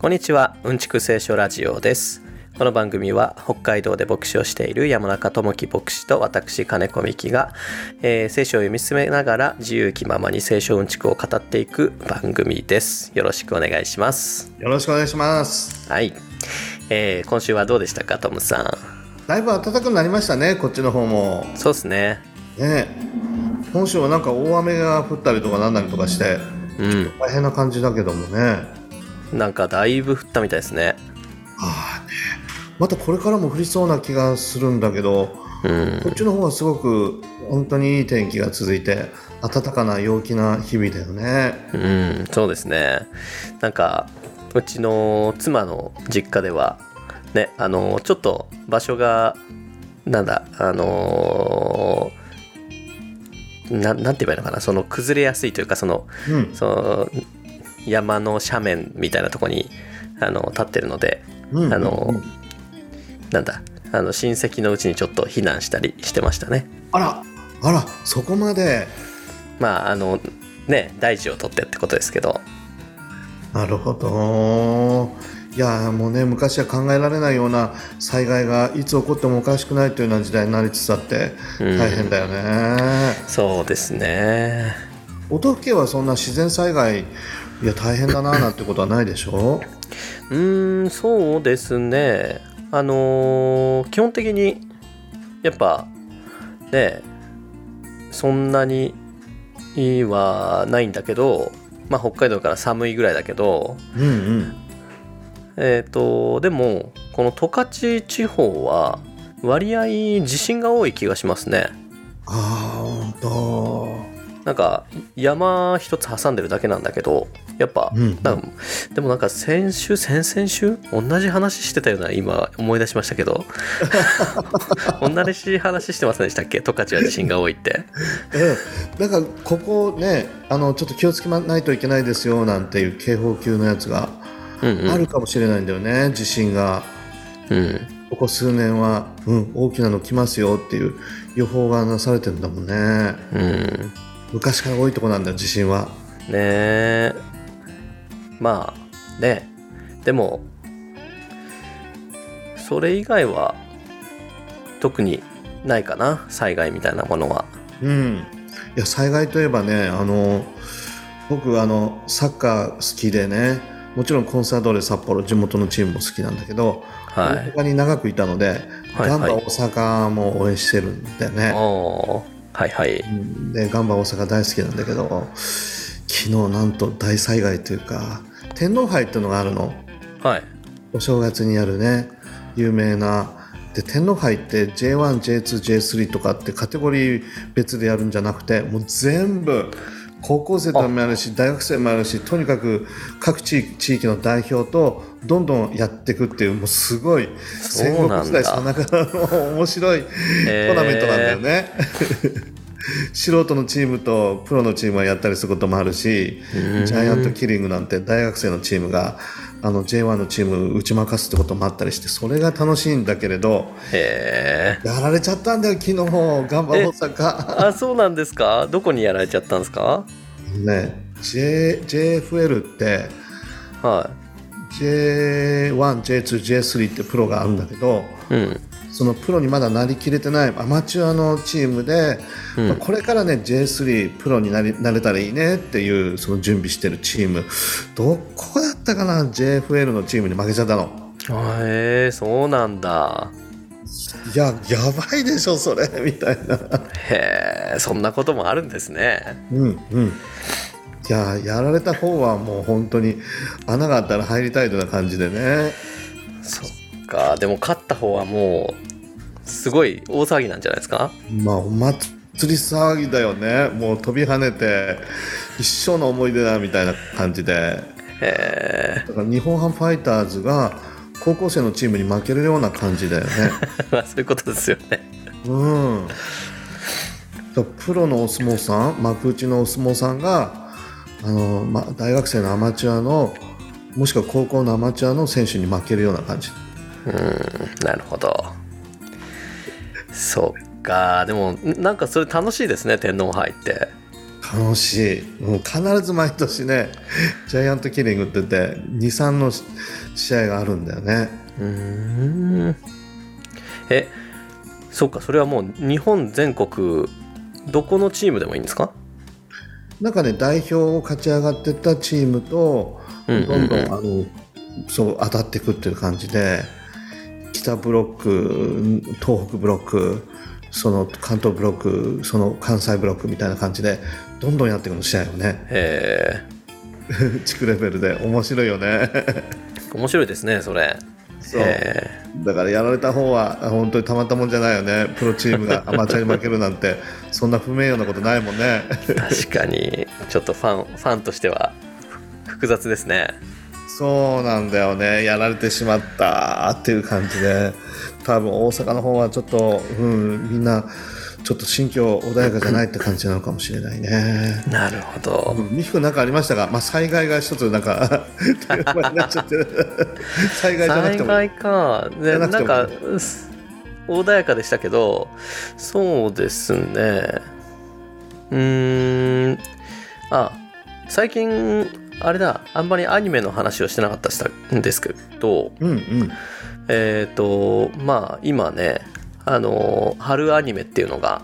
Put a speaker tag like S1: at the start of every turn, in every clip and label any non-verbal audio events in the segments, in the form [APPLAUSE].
S1: こんにちはうんちく聖書ラジオです。この番組は北海道で牧師をしている山中智樹牧師と私金子美希が、えー聖書を読み進めながら自由気ままに聖書うんちくを語っていく番組です。よろしくお願いします。
S2: よろしくお願いします。
S1: はい、えー今週はどうでしたかトムさん？
S2: だいぶ暖かくなりましたね、こっちの方も。
S1: そうですね。
S2: ね。え本州はなんか大雨が降ったりとかなんなりとかして、
S1: うん。
S2: 大変な感じだけどもね。
S1: なんかだいぶ降ったみたいですね
S2: ああね。またこれからも降りそうな気がするんだけど、
S1: うん
S2: こっちの方はすごく本当にいい天気が続いて、暖かな陽気な日々だよね。
S1: うん、そうですね。なんかうちの妻の実家ではね、あのちょっと場所がなんだあのななんて言えばいいのかなその崩れやすいというかその
S2: うん。
S1: その山の斜面みたいなところにあの立ってるので
S2: うん、
S1: あのなんだあの親戚のうちにちょっと避難したりしてましたね。
S2: あら、あら、そこまで。
S1: まああのね大事を取ってってことですけど
S2: なるほど。いやもうね昔は考えられないような災害がいつ起こってもおかしくないというような時代になりつつあって
S1: うん
S2: 大変だよね。
S1: そうですね。
S2: 音更はそんな自然災害いや大変だななんてことはないでしょ？
S1: うーんそうですねあのー基本的にやっぱねそんなにはないんだけどまあ北海道から寒いぐらいだけど
S2: うんうん。
S1: えっ、とでもこの十勝地方は割合地震が多い気がしますね
S2: ああ本当。
S1: なんか山一つ挟んでるだけなんだけどやっぱ、
S2: うん
S1: でもなんか先週先々週同じ話してたような今思い出しましたけど。[LAUGHS] 同じ話してませんでしたっけ？十勝は地震が多いって。
S2: ええ、だからここねあのちょっと気をつけないといけないですよなんていう警報級のやつが
S1: うんうん。
S2: あるかもしれないんだよね、地震が。
S1: うん。
S2: ここ数年は、うん、大きなの来ますよっていう予報がなされてるんだもんね。
S1: うん
S2: 昔から多いとこなんだよ地震は。
S1: ねえ。まあね。でもそれ以外は特にないかな災害みたいなものは。
S2: うん、いや災害といえばねあの僕あのサッカー好きでねもちろんコンサートレ札幌地元のチームも好きなんだけど、
S1: はい。
S2: 他に長くいたので、
S1: はい
S2: ガンバ大阪も応援してるんだよね。
S1: はいはい。
S2: うん。でガンバ大阪大好きなんだけど昨日なんと大災害というか天皇杯っていうのがあるの。
S1: はい。
S2: お正月にやるね。有名な。で天皇杯って J1J2J3 とかってカテゴリー別でやるんじゃなくてもう全部高校生でもやるし大学生もやるしとにかく各地域地域の代表とどんどんやっていくっていうもうすごい戦国時代さながらの面白いトーナメントなんだよね。[LAUGHS] 素人のチームとプロのチームはやったりすることもあるしジャイアントキリングなんて大学生のチームがあの J1 のチーム打ち負かすってこともあったりしてそれが楽しいんだけれどやられちゃったんだよ昨日。頑張大阪
S1: あそうなんですか？どこにやられちゃったんですか？
S2: ね J JFL って
S1: は
S2: J1J2J3 ってプロがあるんだけど
S1: いうん
S2: そのプロにまだなりきれてないアマチュアのチームで、
S1: うん。
S2: まあこれからね J3 プロになりなれたらいいねっていうその準備してるチーム。どこだったかな JFL のチームに負けちゃったの。
S1: あへえそうなんだ。
S2: いややばいでしょそれ [LAUGHS] みたいな。
S1: へえそんなこともあるんですね。
S2: うんうん。いややられた方はもう本当に穴があったら入りたいというような感じでね。
S1: そっかでも勝った方はもうすごい大騒ぎなんじゃないですか？
S2: まあお祭り騒ぎだよねもう飛び跳ねて一生の思い出だみたいな感じで
S1: へえ
S2: だから日本ハムファイターズが高校生のチームに負けるような感じだよね。[LAUGHS]
S1: まあそういうことですよね
S2: うん。プロのお相撲さん、幕内のお相撲さんが、あの、まあ、大学生のアマチュアの、もしくは高校のアマチュアの選手に負けるような感じ。
S1: うんなるほどそっか。でもなんかそれ楽しいですね天皇杯って。
S2: 楽しい。もう必ず毎年ねジャイアントキリングって言って23の試合があるんだよね。
S1: うーん。えそうかそれはもう日本全国どこのチームでもいいんですか？
S2: なんかね代表を勝ち上がってったチームとどんどん、あのそう当たっていくっていう感じで北ブロック東北ブロックその関東ブロックその関西ブロックみたいな感じでどんどんやっていくの試合をね。
S1: え。[LAUGHS]
S2: 地区レベルで。面白いよね。
S1: ー、[LAUGHS] 面白いですねそれ。
S2: そう。
S1: え。
S2: だからやられた方は本当にたまったもんじゃないよね。プロチームが [LAUGHS] アマチュアに負けるなんて。そんな不名誉なことないもんね。
S1: ー確かに。ちょっとファンファンとしてはふ複雑ですね
S2: そうなんだよね。やられてしまった。っていう感じで。多分大阪の方はちょっと、うん、みんなちょっと心境穏やかじゃないって感じなのかもしれないね。
S1: なるほど。
S2: 美樹君なんかありましたが、まあ、災害が一つなんかテーマになっちゃってる。災害じゃなくても。
S1: 災害か。
S2: じ
S1: でな
S2: なくても。
S1: かす穏やかでしたけどそうですね。うーん。あ最近あれだあんまりアニメの話をしてなかったしたんですけど
S2: うんうん。
S1: えっ、とまあ今ねあの春アニメっていうのが、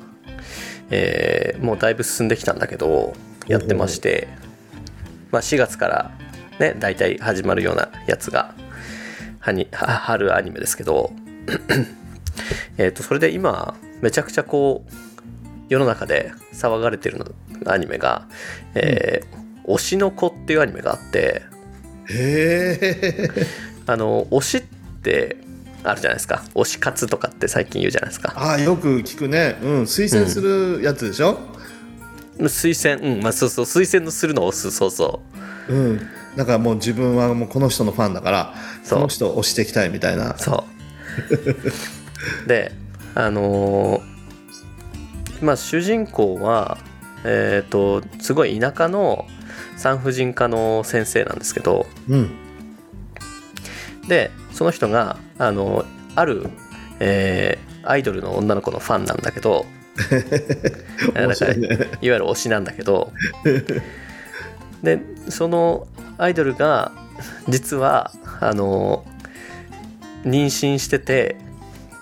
S1: えーもうだいぶ進んできたんだけどやってまして、まあ、4月からね大体始まるようなやつがはには春アニメですけど [CLEARS THROAT] えーとそれで今めちゃくちゃこう世の中で騒がれてるのアニメが「えー推しの子」っていうアニメがあって
S2: へえ
S1: あの推しってあるじゃないですか。推し活とかって最近言うじゃないですか。
S2: ああよく聞くね、うん、推薦するやつでしょ、
S1: 推薦うん。まあそうそう。推薦のするのを押す。そうそ
S2: う。ん。だからもう自分はもうこの人のファンだから
S1: そ
S2: の人を推していきたいみたいな。
S1: うそう。であのーまあ主人公はえっ、とすごい田舎の産婦人科の先生なんですけど
S2: うん。
S1: でその人があのある、えーアイドルの女の子のファンなんだけど [LAUGHS]
S2: 面白いね。
S1: いわゆる推しなんだけどでそのアイドルが実はあの妊娠してて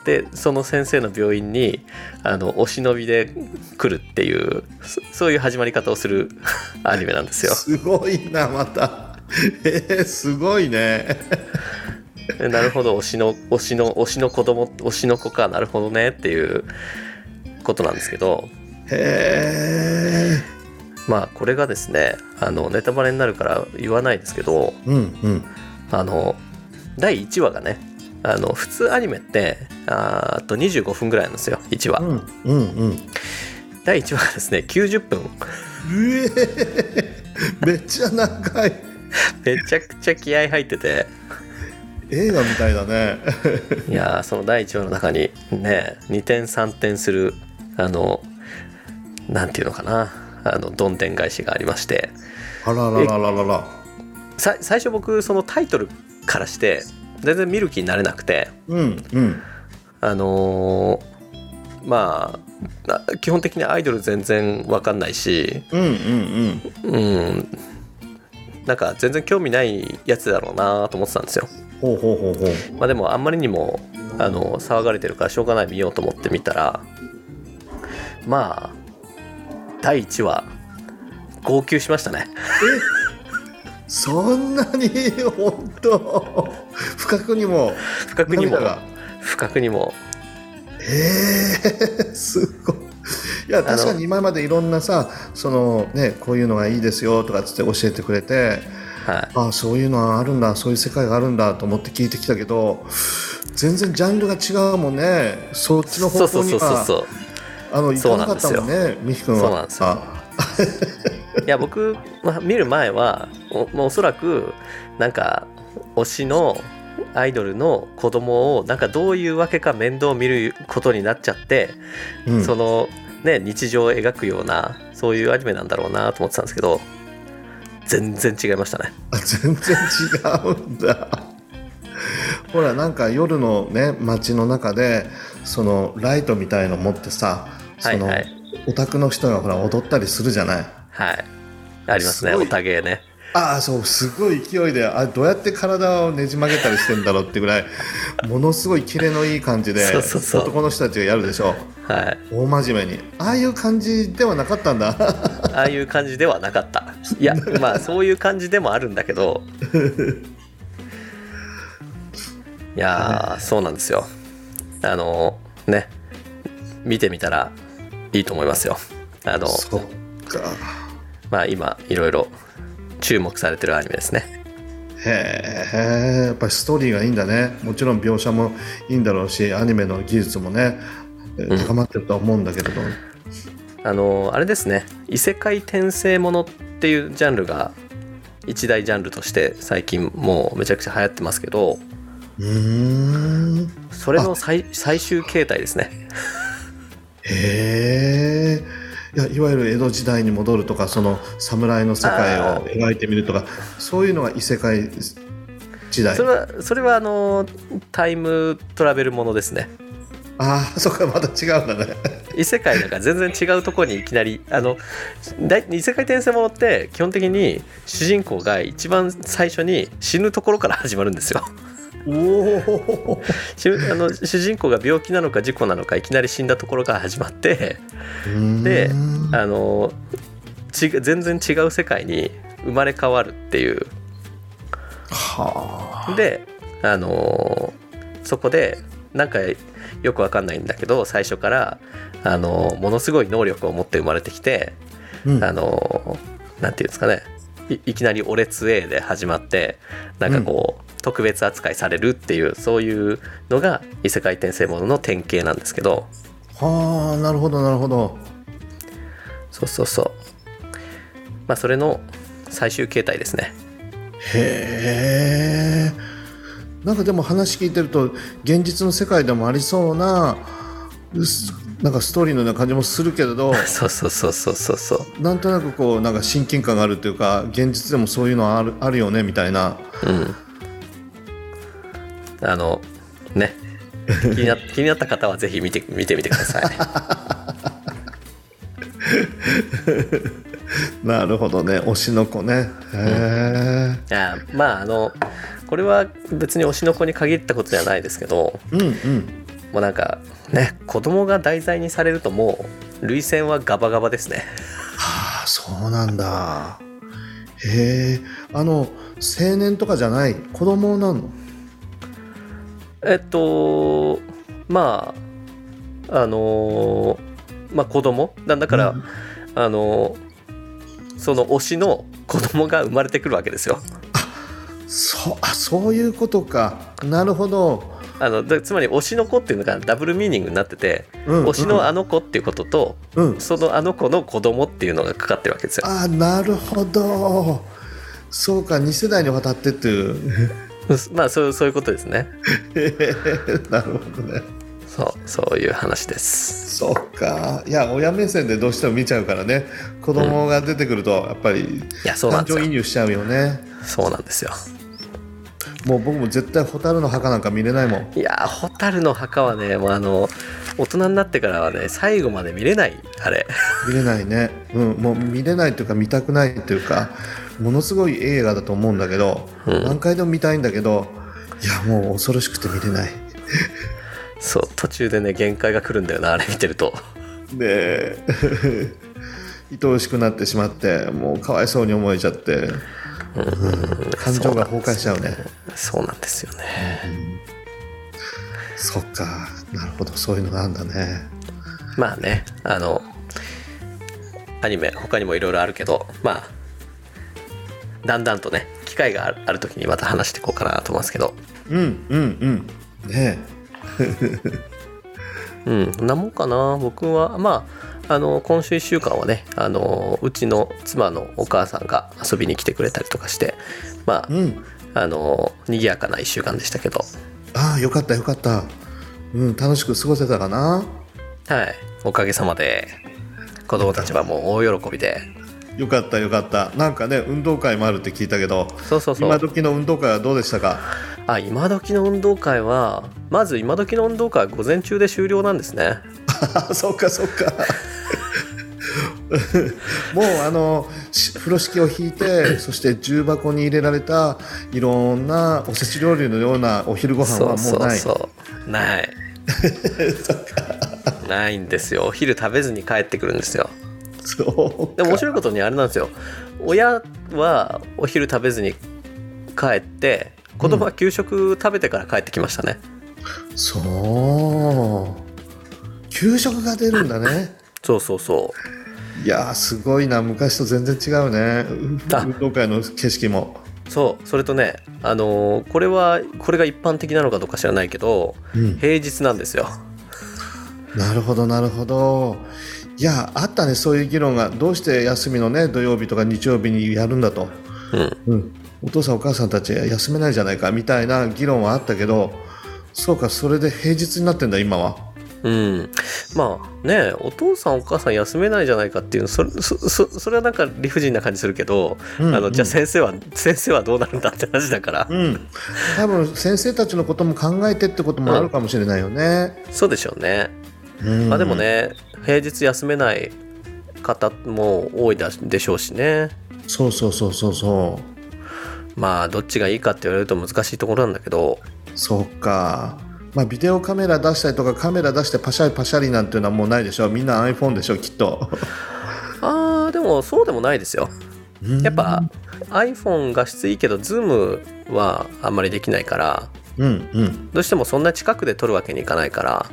S1: でその先生の病院にあのお忍びで来るっていうそそういう始まり方をする [LAUGHS] アニメなんですよ。
S2: すごいなまた。えー、すごいね。
S1: でなるほど。推しの推しの推しの子供推しの子か。なるほどねっていうことなんですけど。
S2: へえ
S1: まあこれがですねあのネタバレになるから言わないですけど
S2: うんうん。
S1: あの第1話がねあの普通アニメってあと25分ぐらいなんですよ1話、
S2: うんうんうん。
S1: 第1話がですね90分。
S2: うえー、めっちゃ長い。
S1: めちゃくちゃ気合入ってて。
S2: 映画みたいだね。
S1: いやーその第1話の中にね2点3点するあのなんていうのかな。あのどんでん返しがありまして。
S2: あらららららら。
S1: さ最初僕そのタイトルからして全然見る気になれなくて。
S2: うんうん。
S1: あのーまああ基本的にアイドル全然わかんないし。
S2: うんうんうん。
S1: うん。なんか全然興味ないやつだろうなと思ってたんですよ。
S2: ほうほうほうほう。
S1: まあでもあんまりにもあの騒がれてるからしょうがない見ようと思って見たらまあ第1話号泣しましたね
S2: そんなに？[LAUGHS] 本当？不覚にも？
S1: 不覚にも。
S2: 涙が？
S1: 不覚にも。
S2: へえすごい。いや確かに今までいろんなさそのねこういうのがいいですよとかつって教えてくれて
S1: はい。
S2: あそういうのはあるんだそういう世界があるんだと思って聞いてきたけど全然ジャンルが違うもんね。そっちの方向には。あの行かなかったもんね美樹君は。
S1: そうなんですよいや僕、まあ、見る前はおもうおそらくなんか推しのアイドルの子供をなんかどういうわけか面倒を見ることになっちゃって、
S2: うん。
S1: そのね日常を描くようなそういうアニメなんだろうなと思ってたんですけど全然違いましたね。
S2: あ全然違うんだ。ほらなんか夜のね街の中でそのライトみたいの持ってさその、
S1: はい。はい
S2: オタクの人がほら踊ったりするじゃない
S1: はい。ありますねおたげね。
S2: ああそうすごい勢いであどうやって体をねじ曲げたりしてんだろうってぐらいものすごいキレのいい感じで [LAUGHS]
S1: そうそうそう。
S2: 男の人たちがやるでしょ
S1: はい。
S2: 大真面目に。ああいう感じではなかったんだ。[LAUGHS]
S1: ああいう感じではなかった。いや [LAUGHS] まあそういう感じでもあるんだけど。いやーそうなんですよ。あのね。見てみたらいいと思いますよ。あの
S2: そっか
S1: まあ今いろいろ注目されてるアニメですね。
S2: へえやっぱりストーリーがいいんだね。もちろん描写もいいんだろうしアニメの技術もね高まってるとは思うんだけれど、
S1: あのあれですね。異世界転生ものっていうジャンルが一大ジャンルとして最近もうめちゃくちゃ流行ってますけど
S2: うーん。
S1: それの最最終形態ですね。
S2: へえいやいわゆる江戸時代に戻るとかその侍の世界を描いてみるとかそういうのが異世界時代。
S1: それはそれはあのタイムトラベルものですね。
S2: ああそっかまた違うんだね。
S1: 異世界なんか全然違うところにいきなりあのだい異世界転生ものって基本的に主人公が一番最初に死ぬところから始まるんですよ
S2: お
S1: あの主人公が病気なのか事故なのかいきなり死んだところから始まってであのち全然違う世界に生まれ変わるっていう。
S2: はあ。
S1: であのそこでなんかよくわかんないんだけど最初からあのものすごい能力を持って生まれてきて
S2: うん。
S1: あのなんていうんですかね。いいきなり「俺強え」で始まってなんかこう、特別扱いされるっていうそういうのが異世界転生ものの典型なんですけど。
S2: はあなるほどなるほど。
S1: そうそうそう。まあそれの最終形態ですね。
S2: へえ。なんかでも話聞いてると現実の世界でもありそうななんかストーリーのような感じもするけれど。[LAUGHS]
S1: そうそうそうそうそうそう。
S2: なんとなくこうなんか親近感があるというか現実でもそういうのあるあるよねみたいな。
S1: うんあのね。気にな [LAUGHS] 気になった方はぜひ見て見てみてください。[LAUGHS]
S2: なるほどね。推しの子ね。へえ、
S1: あまああのこれは別に推しの子に限ったことじゃないですけど
S2: うん、うん。
S1: もうなんかね子供が題材にされるともう涙腺はガバガバですね。
S2: はあそうなんだ。へえあの青年とかじゃない？子供なの？
S1: えっとまああのまあ子供？だだから、
S2: うん。
S1: あのその推しの子供が生まれてくるわけですよ。
S2: そうあそういうことか。なるほど、
S1: あのだつまり推しの子っていうのがダブルミーニングになってて、
S2: うん
S1: 推しのあの子っていうことと、
S2: うん、
S1: そのあの子の子供っていうのがかかってるわけですよ。
S2: あなるほど。そうか2世代にわたってっていう
S1: まあそうそういうことですね。[LAUGHS]
S2: なるほどね
S1: そうそういう話です。
S2: そうかいや親目線でどうしても見ちゃうからね子供が出てくるとやっぱり
S1: いやそうなん
S2: 感情移
S1: ですよ。
S2: 入しちゃうよね
S1: そうなんですよ。
S2: もう僕も絶対蛍の墓なんか見れないもん
S1: いやー蛍の墓はねもうあの大人になってからはね最後まで見れないあれ。
S2: 見れないね、うん、もう見れないというか見たくないというかものすごい映画だと思うんだけど、
S1: うん。
S2: 何回でも見たいんだけどいやもう恐ろしくて見れない。
S1: そう途中でね限界が来るんだよなあれ見てると。
S2: で [LAUGHS] 愛おしくなってしまってもうかわいそうに思えちゃって感情が崩壊しちゃうね。
S1: そうなんですよね。
S2: そっかなるほどそういうのがあるんだね。
S1: まあねあのアニメ他にもいろいろあるけどまあだんだんとね機会がある時にまた話していこうかなと思いますけど。
S2: うんうんうん。ね [LAUGHS]
S1: うんそんなもんかな。僕はまああの今週1週間はねあのうちの妻のお母さんが遊びに来てくれたりとかしてまあ、
S2: えうん。
S1: あの賑やかな1週間でしたけど。
S2: ああよかったよかった。うん楽しく過ごせたかな。
S1: はい。おかげさまで子供たちはもう大喜びで
S2: よかったよかった。なんかね運動会もあるって聞いたけど
S1: そうそうそう。
S2: 今時の運動会はどうでしたか？
S1: あ今時の運動会はまず今時の運動会は午前中で終了なんですね。
S2: あそっかそっか。[LAUGHS] もうあのし風呂敷を引いてそして重箱に入れられたいろんなおせち料理のようなお昼ご飯はもうない。
S1: そうそう。ない。[LAUGHS] ないんですよ。お昼食べずに帰ってくるんですよ
S2: そう
S1: でも面白いことにあれなんですよ。親はお昼食べずに帰って子供は給食食べてから帰ってきましたね、
S2: そう。給食が出るんだね。
S1: そうそうそ
S2: いやーすごいな。昔と全然違うね。
S1: あ。
S2: 運動会の景色も、
S1: うそう。それとねあのーこれはこれが一般的なのかどうか知らないけど
S2: うん、
S1: 平日なんですよ。
S2: なるほどなるほどいやあったねそういう議論が。どうして休みのね土曜日とか日曜日にやるんだと、
S1: うん。
S2: うん、お父さんお母さんたち休めないじゃないかみたいな議論はあったけどそうかそれで平日になってんだ今は。
S1: うん、まあねお父さんお母さん休めないじゃないかっていうのそれそそそれはなんか理不尽な感じするけど、
S2: うん
S1: あのじゃあ
S2: うん
S1: 先生は先生はどうなるんだって話だから、
S2: うん。多分先生たちのことも考えてってこともあるかもしれないよね、
S1: そうでしょうね、
S2: うん
S1: まあでもね平日休めない方も多いだでしょうしね。
S2: そうそうそうそうそ
S1: まあどっちがいいかって言われると難しいところなんだけど。
S2: うそうか。まあビデオカメラ出したりとかカメラ出してパシャリパシャリなんていうのはもうないでしょ。みんな iPhone でしょきっと。[LAUGHS]
S1: あーでもそうでもないですよ。やっぱ
S2: うん
S1: iPhone 画質いいけど Zoom はあんまりできないから。
S2: うんうん。
S1: どうしてもそんな近くで撮るわけにいかないから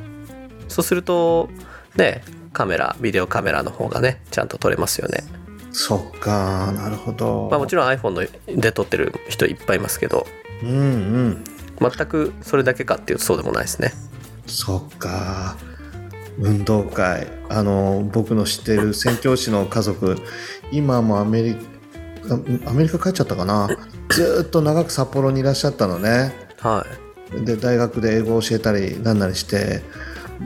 S1: そうするとねカメラビデオカメラの方がねちゃんと撮れますよね。
S2: そっかなるほど。
S1: まあもちろん iPhone ので撮ってる人いっぱいいますけど。
S2: うんうん。
S1: 全くそれだけかっていうとそうでもないですね。
S2: そっか。運動会。あの僕の知っている宣教師の家族。今もアメリカアメリカ帰っちゃったかな。ずーっと長く札幌にいらっしゃったのね。
S1: はい。
S2: で大学で英語を教えたりなんなりして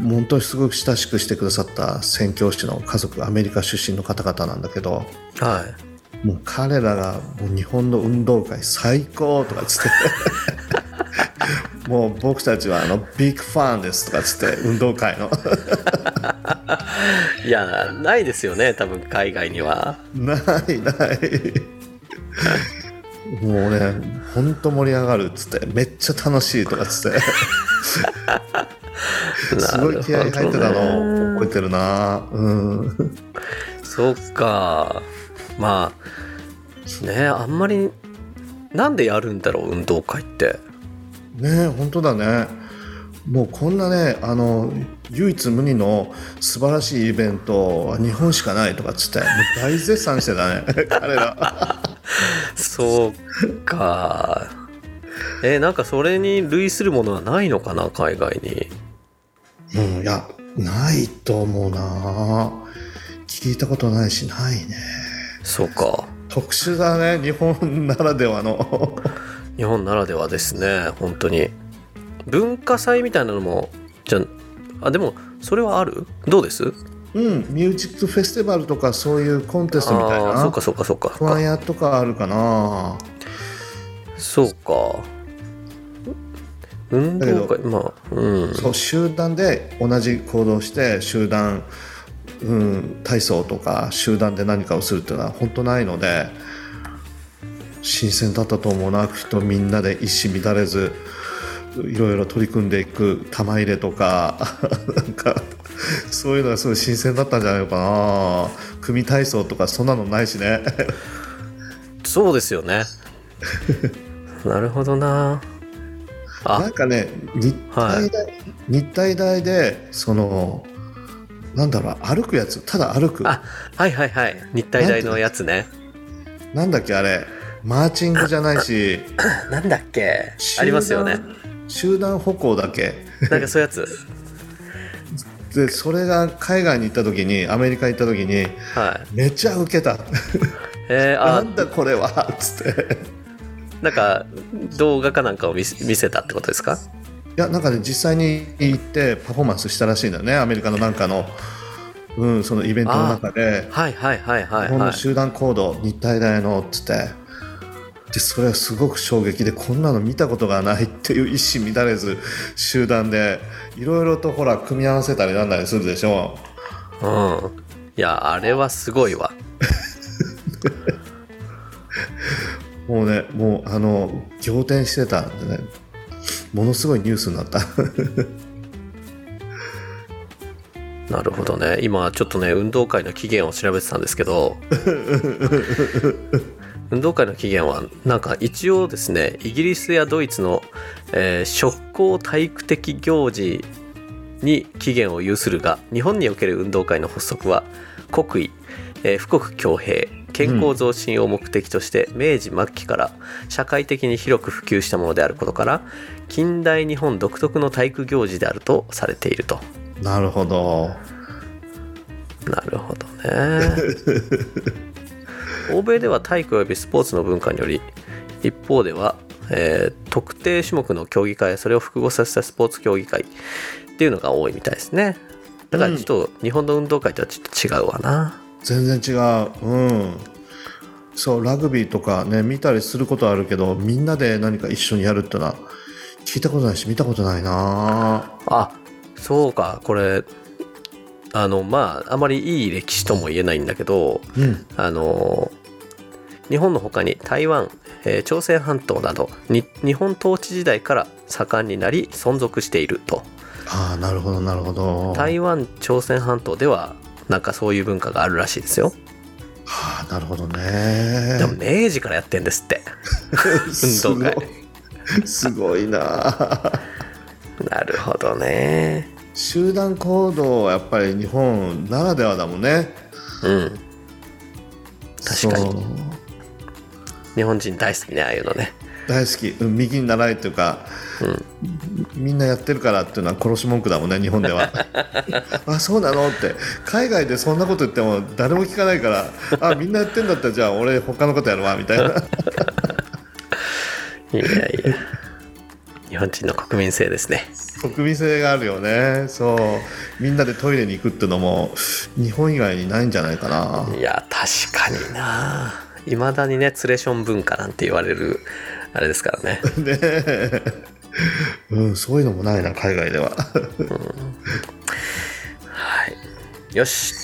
S2: 本当にすごく親しくしてくださった宣教師の家族アメリカ出身の方々なんだけど
S1: はい。
S2: もう彼らがもう日本の運動会最高とかつってもう僕たちはあのビッグファンですとかつって運動会の。[LAUGHS]
S1: いやないですよね多分海外には。
S2: ないないもうね本当盛り上がるっつってめっちゃ楽しいとかつって。[LAUGHS] すごい気合い入ってたの。覚えてるな。うん。
S1: そっか。まあねあんまりなんでやるんだろう運動会って。
S2: ね本当だねもうこんなねあの唯一無二の素晴らしいイベントは日本しかないとかっつって大絶賛してたね [LAUGHS] 彼ら。
S1: そうか。えなんかそれに類するものはないのかな海外に？
S2: うんいやないと思うな。聞いたことないしないね。
S1: そうか。
S2: 特殊だね日本ならではの。
S1: 日本ならではですね本当に文化祭みたいなのもじゃあでもそれはある？どうです？
S2: うんミュージックフェスティバルとかそういうコンテストみたいな。
S1: ああそうかそうかそうか
S2: クワイアとかあるかな。
S1: そうか。運動会まあうん。
S2: そう集団で同じ行動して集団、うん、体操とか集団で何かをするっていうのは本当ないので新鮮だったと思うな。きっとみんなで一糸乱れずいろいろ取り組んでいく玉入れとか [LAUGHS] なんかそういうのがすごい新鮮だったんじゃないのかな。組体操とかそんなのないしね。
S1: そうですよね。[LAUGHS] なるほどな。あ。
S2: なんかね日体大、日体大でそのなんだろう歩くやつ。ただ歩く。
S1: あはいはいはい。日体大のやつね。
S2: なんだっけあれ。マーチングじゃないし。[COUGHS]
S1: なんだっけ。ありますよね
S2: 集団歩行だけ。
S1: なんかそういうやつ？[LAUGHS]
S2: でそれが海外に行った時にアメリカ行った時に
S1: はい。
S2: めっちゃウケた。
S1: えー、[LAUGHS]
S2: な
S1: あ
S2: んだこれは？っつって。
S1: なんか動画かなんかを見せたってことですか？
S2: いやなんかね実際に行ってパフォーマンスしたらしいんだよね。アメリカのなんかの,、うん、そのイベントの中で。
S1: はいはいはいはい
S2: 日本
S1: はい
S2: の集団行動日体大のっつってでそれはすごく衝撃でこんなの見たことがないっていう一糸乱れず集団でいろいろとほら組み合わせたりなんだりするでしょ。
S1: うん。いやあれはすごいわ。[LAUGHS]
S2: もうねもうあの仰天してたんでね。ものすごいニュースになった。[LAUGHS]
S1: なるほどね。今ちょっとね運動会の起源を調べてたんですけど [LAUGHS] 運動会の起源はなんか一応ですねイギリスやドイツの、えー、職工体育的行事に起源を有するが日本における運動会の発足は国威、えー、富国強兵健康増進を目的として明治末期から社会的に広く普及したものであることから近代日本独特の体育行事であるとされていると。
S2: なるほど。
S1: なるほどね [LAUGHS] 欧米では体育及びスポーツの文化により一方では、えー、特定種目の競技会それを複合させたスポーツ競技会っていうのが多いみたいですね。だからちょっと日本の運動会とはちょっと違うわな、
S2: 全然違う。うん。そうラグビーとかね見たりすることはあるけどみんなで何か一緒にやるってのは聞いたことないし見たことないな。
S1: あそうか。これあのまああまりいい歴史とも言えないんだけど、
S2: うん。
S1: あの日本の他に台湾、えー朝鮮半島などに日本統治時代から盛んになり存続していると。
S2: ああなるほどなるほど。
S1: 台湾朝鮮半島ではなんかそういう文化があるらしいですよ。
S2: はあなるほどね。
S1: でも明治からやってんですって。[LAUGHS] 運動会。
S2: すごいな。[LAUGHS]
S1: なるほどね
S2: 集団行動はやっぱり日本ならではだもんね。
S1: うん。確かに。日本人大好きねああいうのね。
S2: 大好き。うん右に習いというか、みんなやってるからっていうのは殺し文句だもんね日本では。[LAUGHS] あそうなのって。海外でそんなこと言っても誰も聞かないからあみんなやってんだったらじゃあ俺他のことやるわみたいな。[LAUGHS] い
S1: やいや。日本人の国民性ですね
S2: 国民性があるよね。そう。みんなでトイレに行くっていうのも日本以外にないんじゃないかな。い
S1: や確かにな。いまだにねツレション文化なんて言われるあれですからね。[LAUGHS]
S2: ねえ。うんそういうのもないな海外では。
S1: はい。よし。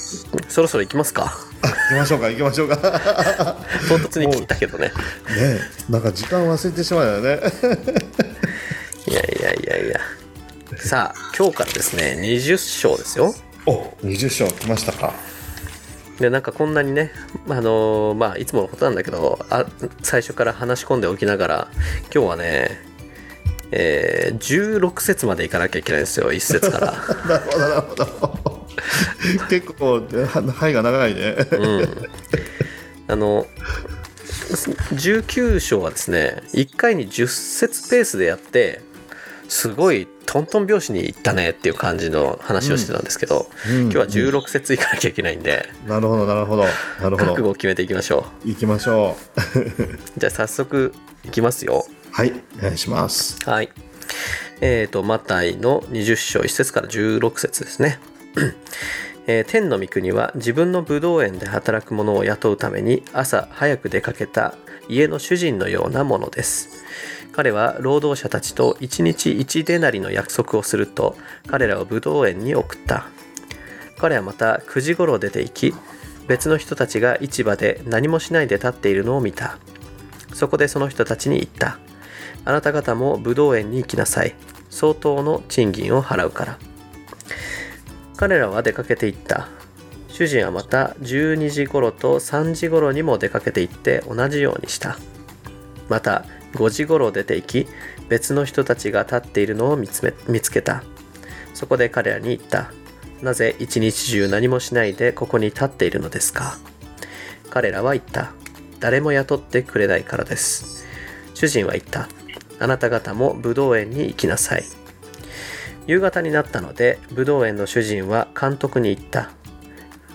S1: そろそろ行きますか。
S2: あ行きましょうか行きましょうか。
S1: 唐突に聞いたけどね。
S2: ねえなんか時間忘れてしまうよね。
S1: いやいやいやいやさあ今日からですね20章ですよ。
S2: お20章来ましたか。
S1: でなんかこんなにねあのーまあいつものことなんだけどあ最初から話し込んでおきながら今日はねえー16節までいかなきゃいけないんですよ1節から。[LAUGHS]
S2: なるほどなるほど。結構は範囲が長いね。
S1: うん。あの19章はですね1回に10節ペースでやってすごいトントン拍子にいったねっていう感じの話をしてたんですけど、
S2: うん。
S1: 今日は16節いかなきゃいけないんで、
S2: なるほどなるほど。なるほ
S1: 覚
S2: ど
S1: 悟を決めていきましょ
S2: 行きましょう。
S1: う [LAUGHS] じゃあ早速いきますよ。
S2: はいお願いします。
S1: はい。えーとマタイの20章1節から16節ですね。[CLEARS THROAT] えー天の御国は自分の武道園で働く者を雇うために朝早く出かけた家の主人のようなものです彼は労働者たちと1日1デナリの約束をすると彼らを武道園に送った。彼はまた9時頃出て行き別の人たちが市場で何もしないで立っているのを見た。そこでその人たちに言った。あなた方も武道園に行きなさい。相当の賃金を払うから。彼らは出かけていった。主人はまた12時頃と3時頃にも出かけて行って同じようにした。また5時頃出て行き別の人たちが立っているのを見つめ見つけた。そこで彼らに言った。なぜ一日中何もしないでここに立っているのですか？彼らは言った。誰も雇ってくれないからです。主人は言った。あなた方も武道園に行きなさい。夕方になったので武道園の主人は監督に言った。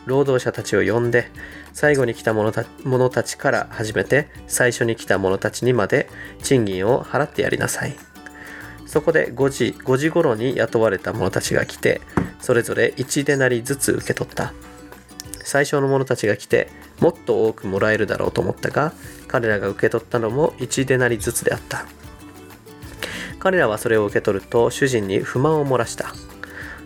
S1: 労働者たちを呼んで最後に来た者た者たちから始めて最初に来た者たちにまで賃金を払ってやりなさい。そこで5時 ,5 時頃に雇われた者たちが来てそれぞれ1デナリずつ受け取った。最初の者たちが来てもっと多くもらえるだろうと思ったが彼らが受け取ったのも1デナリずつであった。彼らはそれを受け取ると主人に不満を漏らした。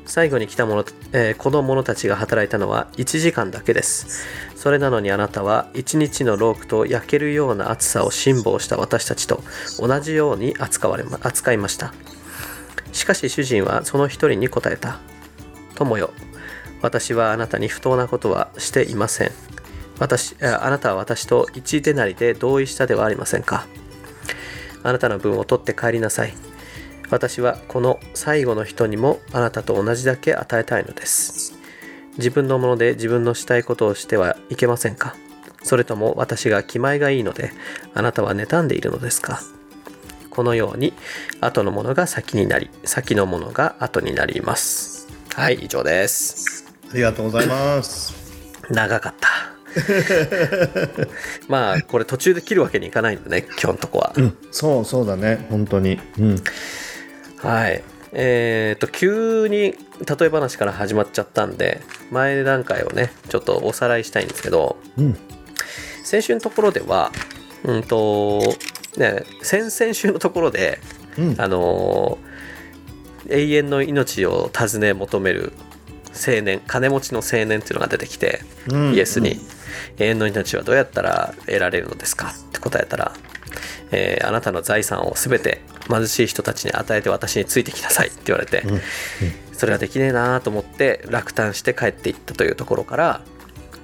S1: 最後に来た者、えー、子供たちが働いたのは1時間だけです。それなのにあなたは1日のロークと焼けるような暑さを辛抱した私たちと同じように扱われま扱いました。しかし主人はその一人に答えた。友よ私はあなたに不当なことはしていません。私あなたは私と一手なりで同意したではありませんか。あなたの分を取って帰りなさい。私はこの最後の人にもあなたと同じだけ与えたいのです。自分のもので自分のしたいことをしてはいけませんか？それとも私が気前がいいのであなたは妬んでいるのですか？このように後のものが先になり先のものが後になります。はい以上です。
S2: ありがとうございます。
S1: 長かった。[LAUGHS] まあこれ途中で切るわけにいかないんだね今日のとこは、
S2: うん、そうそうだね本当に。うん
S1: はい。えー、と急に例え話から始まっちゃったんで前段階をねちょっとおさらいしたいんですけど、
S2: うん。
S1: 先週のところではうんとね先々週のところで
S2: うん。
S1: あのー永遠の命を尋ね求める青年金持ちの青年っていうのが出てきて、
S2: うん。
S1: イエスに、永遠の命はどうやったら得られるのですか?」って答えたら、えーあなたの財産を全て貧しい人たちに与えて私についてきなさい」って言われて、
S2: うん
S1: それはできねえなと思って落胆して帰っていったというところから、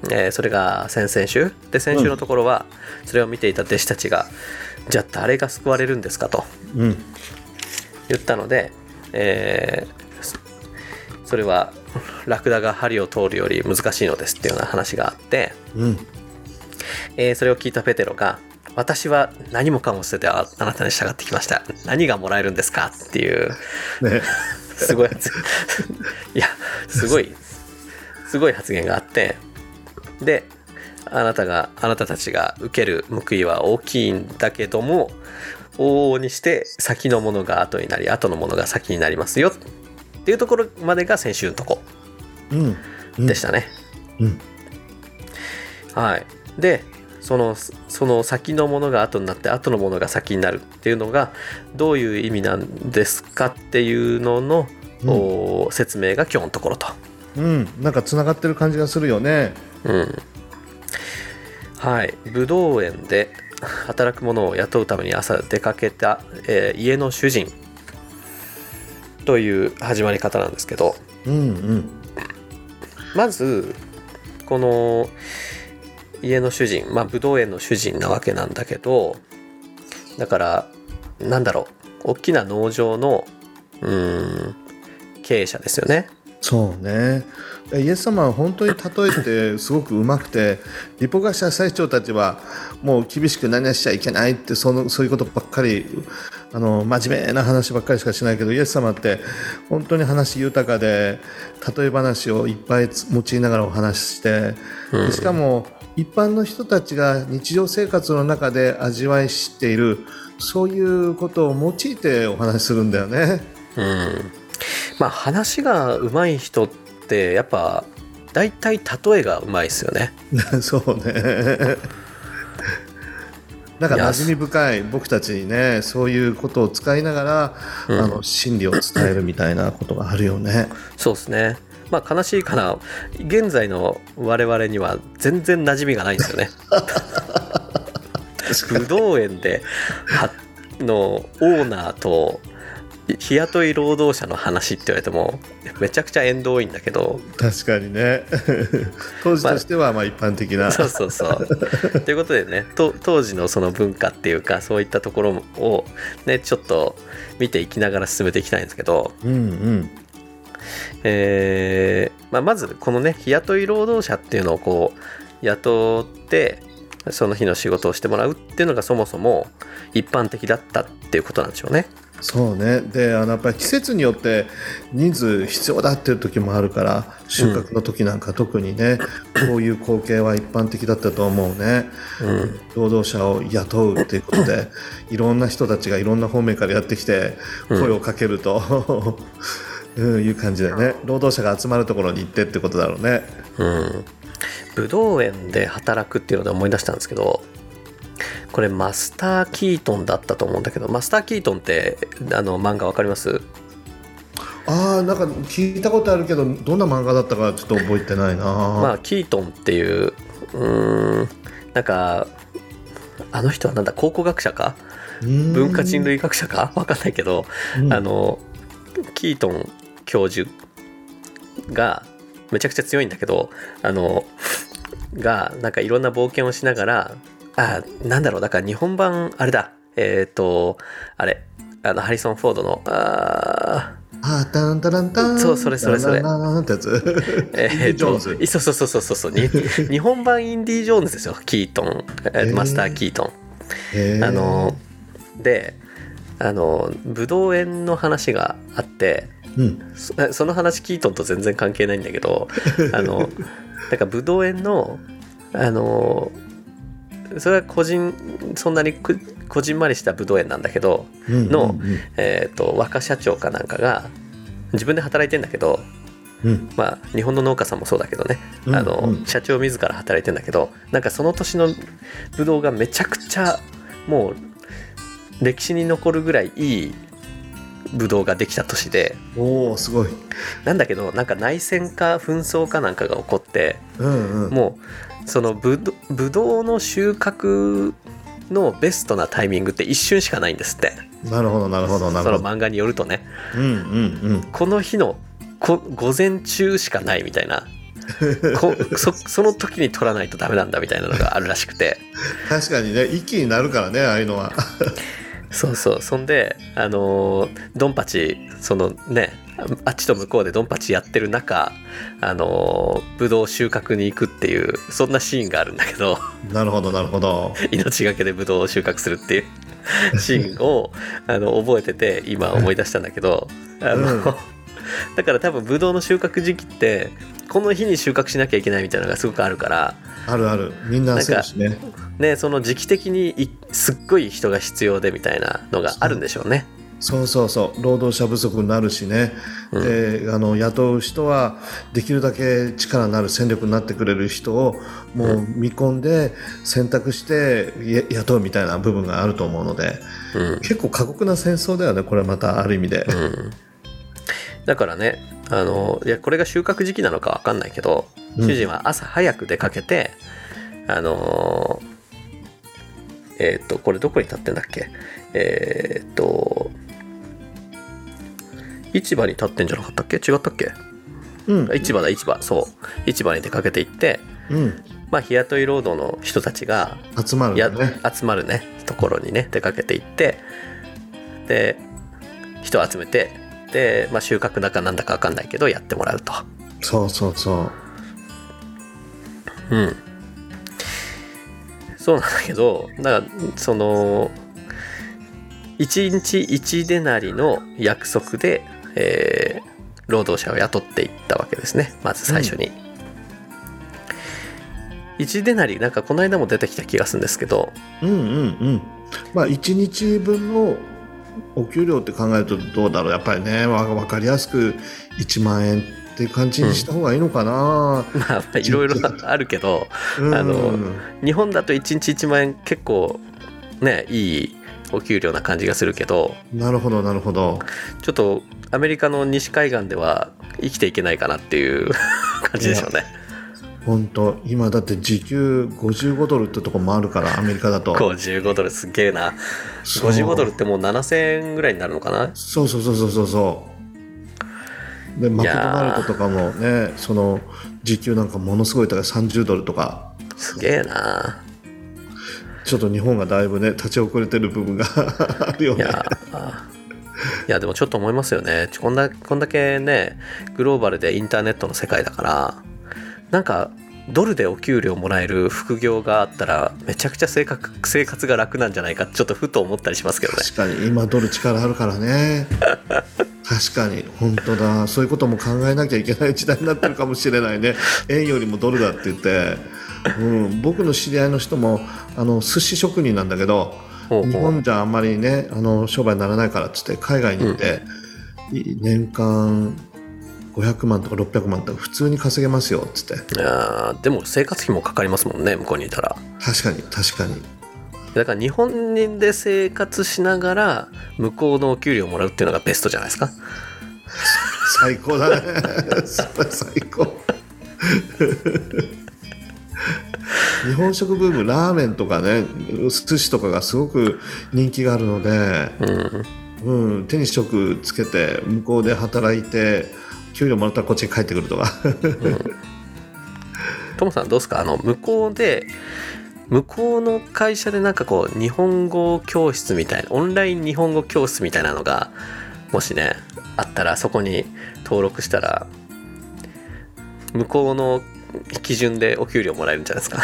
S1: えーそれが先々週で先週のところはそれを見ていた弟子たちが「じゃあ誰が救われるんですか?」と。
S2: うん
S1: 言ったので、えーそそれはラクダが針を通るより難しいのですっていうような話があって、
S2: うん
S1: えーそれを聞いたペテロが「私は何もかも捨ててああなたに従ってきました。何がもらえるんですか?」っていう。
S2: ね。
S1: すごい。発いやすごい。すごい発言があって。であなたがあなたたちが受ける報いは大きいんだけども往々にして先のものが後になり後のものが先になりますよ。っていうところまでが先週のとこ。
S2: うん。うん。
S1: でしたね、
S2: うん。
S1: はい。でそのその先のものが後になって後のものが先になるっていうのがどういう意味なんですかっていうのの、
S2: うん。
S1: お説明が今日のところと。
S2: うん。なんかつながってる感じがするよね。
S1: うん、はい。武道園で働く者を雇うために朝出かけた、えー家の主人という始まり方なんですけど。
S2: うんうん。
S1: まずこの家の主人まあ武道園の主人なわけなんだけどだからなんだろう大きな農場のうーん経営者ですよね。
S2: そうねイエス様は本当に例えて [LAUGHS] すごくうまくて立法学者最長たちはもう厳しく何々しちゃいけないってそのそういうことばっかりあの真面目な話ばっかりしかしないけどイエス様って本当に話豊かで例え話をいっぱいつ用いながらお話ししてでしかも一般の人たちが日常生活の中で味わい知っているそういうことを用いてお話しするんだよね。
S1: うん、まあ話が上手い人ってやっぱ大体例えが上手いですよね。[LAUGHS]
S2: そうね。[LAUGHS] なんか馴染み深い僕たちにねそういうことを使いながら、
S1: うん
S2: あの真理を伝えるみたいなことがあるよね。
S1: そうですね。まあ悲しいかな。現在の我々には全然馴染みがないんですよね。武道園ではのオーナーと日雇い労働者の話って言われてもめちゃくちゃ縁遠いんだけど。
S2: 確かにね。[LAUGHS] 当時としてはまあ一般的な、
S1: そうそうそう。ということでねと当時のその文化っていうかそういったところをねちょっと見ていきながら進めていきたいんですけど、
S2: うんうん
S1: えーまあ、まずこのね日雇い労働者っていうのをこう雇ってその日の仕事をしてもらうっていうのがそもそも一般的だったっていうことなんでしょうね。
S2: そうねであのやっぱり季節によって人数必要だっていう時もあるから収穫の時なんか特にね、こういう光景は一般的だったと思うね。
S1: うん
S2: 労働者を雇うっていうことでいろんな人たちがいろんな方面からやってきて
S1: うん
S2: 声をかけると、うん、いう感じでね。労働者が集まるところに行ってってことだろうね。
S1: うん、武道園で働くっていうので思い出したんですけどこれマスター・キートンだったと思うんだけどマスター・キートンってあの漫画わかります？
S2: ああなんか聞いたことあるけどどんな漫画だったかちょっと覚えてないな。
S1: まあキートンっていううーんなんかあの人はなんだ考古学者か？文
S2: 文
S1: 化人類学者か？わかんないけど、あのキートン教授がめちゃくちゃ強いんだけどあの [LAUGHS] がなんかいろんな冒険をしながらあなんだろうだから日本版あれだ。えっ、とあれあのハリソン・フォードのあ
S2: あータンタランタン。
S1: そうそれそれそれ。
S2: タララランってやつ
S1: ーえー
S2: ジョーンズ
S1: とそうそうそうそうそうに日本版インディ・ジョーンズですよキートン、えーマスター・キートン
S2: へー
S1: あのであのブドウ園の話があって
S2: うん。
S1: そ [LAUGHS] その話キートンと全然関係ないんだけど [LAUGHS] あのなんかブドウ園のあのそれは個人そんなにくこじんまりしたブドウ園なんだけど、
S2: うん
S1: の
S2: うん。
S1: えー、と若社長かなんかが自分で働いてんだけど
S2: うん。
S1: まあ日本の農家さんもそうだけどね、
S2: うん
S1: あの
S2: うん
S1: 社長自ら働いてんだけどなんかその年のブドウがめちゃくちゃもう歴史に残るぐらいいいブドウができた年で。
S2: おおすごい。
S1: なんだけどなんか内戦か紛争かなんかが起こって
S2: うんうん。
S1: もうそのブドブドウの収穫のベストなタイミングって一瞬しかないんですって。
S2: なるほどなるほどなるほど。
S1: その漫画によるとね。
S2: うんうん
S1: この日のこ午前中しかないみたいな。こ [LAUGHS] そその時に取らないとダメなんだみたいなのがあるらしくて。
S2: うん確かにね一気になるからねああいうのは
S1: そうそう。そんであのードンパチそのねああっちと向こうでドンパチやってる中あのーブドウ収穫に行くっていうそんなシーンがあるんだけど
S2: なるほどなるほど。[LAUGHS]
S1: 命がけでブドウを収穫するっていう [LAUGHS] シーンをあの覚えてて今思い出したんだけどあの、
S2: うん [LAUGHS]
S1: だから多分ブドウの収穫時期ってこの日に収穫しなきゃいけないみたいなのがすごくあるから
S2: あるある。みんな焦るしね。
S1: ねその時期的にいすっごい人が必要でみたいなのがあるんでしょうね。
S2: そうそうそう。労働者不足になるしね、
S1: うん。
S2: であの雇う人はできるだけ力になる戦力になってくれる人をもう見込んで選択してや雇うみたいな部分があると思うので
S1: うん。
S2: 結構過酷な戦争だよねこれまたある意味で、
S1: うん、だからねあのいやこれが収穫時期なのかわかんないけど、
S2: うん。
S1: 主人は朝早く出かけてあのえっ、とこれどこに立ってんだっけ？えっ、と市場に立ってんじゃなかったっけ？違ったっけ？
S2: うん。
S1: 市場だ市場。そう。市場に出かけて行って
S2: うん、
S1: まあ日雇い労働の人たちが
S2: 集まるね。
S1: 集まるねところにね出かけていってで人を集めてで、まあ、収穫だかなんだか分かんないけどやってもらうと。
S2: そうそうそう。
S1: うん、そうなんだけどだからその1日1デナリの約束で、えー労働者を雇っていったわけですね。まず最初に。1デナリなんかこの間も出てきた気がするんですけど。
S2: うんうんうん。まあ1日分のお給料って考えるとどうだろう？やっぱりねわ分かりやすく1万円っていう感じにした方がいいのかな、[LAUGHS]
S1: まあまあいろいろあるけど
S2: うん。
S1: あの日本だと1日1万円結構ねいいお給料な感じがするけど
S2: なるほどなるほど。
S1: ちょっとアメリカの西海岸では生きていけないかなっていう [LAUGHS] 感じでしょうね。
S2: 本当今だって時給55ドルってとこもあるからアメリカだと。
S1: 55ドルすげえな。
S2: そう。
S1: 55ドルってもう7000円ぐらいになるのかな？
S2: そうそうそうそうそうそう。でマクドナルドとかもねその時給なんかものすごい高い。30ドルとか。
S1: すげえな。
S2: ちょっと日本がだいぶね立ち遅れてる部分が [LAUGHS] あるよね。
S1: いやいやでもちょっと思いますよね。こんだこんだけねグローバルでインターネットの世界だからなんかドルでお給料もらえる副業があったらめちゃくちゃ生活生活が楽なんじゃないかちょっとふと思ったりしますけどね。
S2: 確かに今ドル力あるからね。[LAUGHS] 確かに本当だ。そういうことも考えなきゃいけない時代になってるかもしれないね。円よりもドルだって言って、うん、僕の知り合いの人もあの寿司職人なんだけど日本じゃあんまりねあの商売にならないからっつって海外に行って、い年間500万とか600万とか普通に稼げますよっつって。
S1: いやーでも生活費もかかりますもんね向こうにいたら。
S2: 確かに確かに。
S1: だから日本で生活しながら向こうのお給料をもらうっていうのがベストじゃないですか。
S2: 最高だね。最高。日本食ブームラーメンとかね寿司とかがすごく人気があるので、うん手に職つけて向こうで働いて給料もらったらこっちに帰ってくるとか。
S1: トモさんどうですか？あの向こうで向こうの会社でなんかこう日本語教室みたいなオンライン日本語教室みたいなのがもしねあったらそこに登録したら向こうの基準でお給料もらえるんじゃないですか？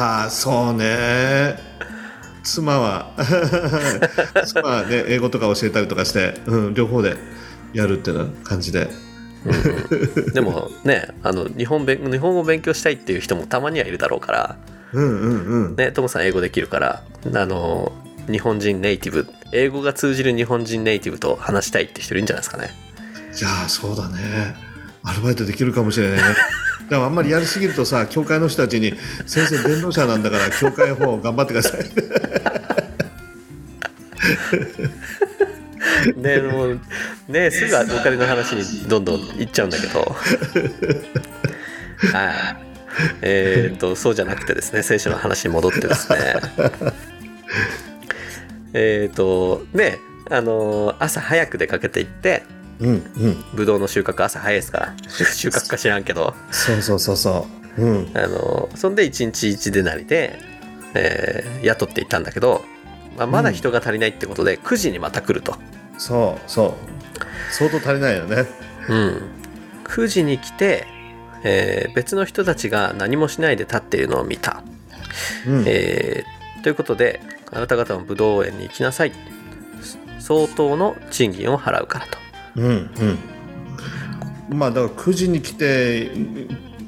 S2: ああそうね。妻は [LAUGHS] 妻はね英語とか教えたりとかして、うん、両方でやるっていうような感じで
S1: でもねあの日本勉日本語を勉強したいっていう人もたまにはいるだろうから。
S2: うんうんうん。
S1: ねトモさん英語できるからあの日本人ネイティブ英語が通じる日本人ネイティブと話したいって人いるんじゃないですかね。
S2: いやーそうだね。アルバイトできるかもしれないね。[LAUGHS] でもあんまりやりすぎるとさ教会の人たちに「先生弁護者なんだから教会の方頑張ってください」
S1: ねもうねすぐお金の話にどんどんいっちゃうんだけど。[LAUGHS] はい。えーっとそうじゃなくてですね聖書の話に戻ってですね。えーっとねあの朝早く出かけていって
S2: うんうん。
S1: ぶどうの収穫朝早いですか？ら [LAUGHS] 収穫か知らんけど。
S2: そうそうそうそう。うん。
S1: あのそんで1日1でなりで、えー雇っていったんだけど、まあ、まだ人が足りないってことで9時にまた来ると、
S2: そうそう。相当足りないよね。
S1: うん、9時に来て、えー別の人たちが何もしないで立っているのを見た、
S2: うん。
S1: えーということであなた方も武道園に行きなさい。相当の賃金を払うからと。
S2: うんうん。まあだから9時に来て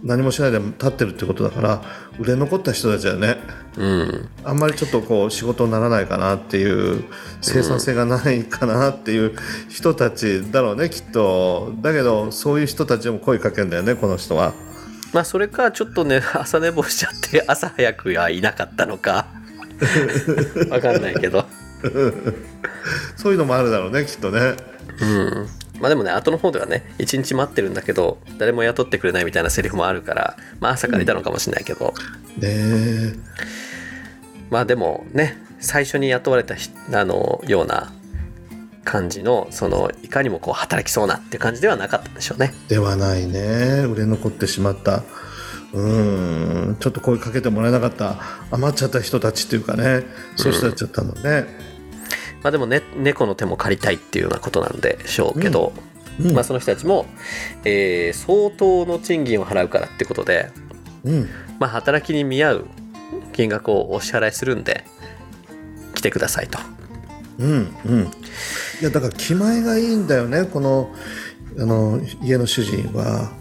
S2: 何もしないで立ってるってことだから売れ残った人たちはね
S1: うん。
S2: あんまりちょっとこう仕事にならないかなっていう生産性がないかなっていう人たちだろうねきっと。だけどそういう人たちも声かけるんだよねこの人は。
S1: まあそれかちょっとね朝寝坊しちゃって朝早くはいなかったのか。[LAUGHS] わかんないけど。
S2: そういうのもあるだろうねきっとね。
S1: うんまあでもね後の方ではね一日待ってるんだけど誰も雇ってくれないみたいなセリフもあるからまあ朝からいたのかもしれないけど、
S2: ねえ。
S1: まあでもね最初に雇われたひあのような感じのそのいかにもこう働きそうなって感じではなかったんでしょうね。
S2: ではないね。売れ残ってしまった。うん。ちょっと声かけてもらえなかった。余っちゃった人たちっていうかね。そういう人たちだったのね、
S1: まあでもね猫の手も借りたいっていうようなことなんでしょうけど、
S2: うん。
S1: まあその人たちも、えー相当の賃金を払うからってことで
S2: うん。
S1: まあ働きに見合う金額をお支払いするんで来てくださいと。
S2: うんうん。いやだから気前がいいんだよね。このあの家の主人は。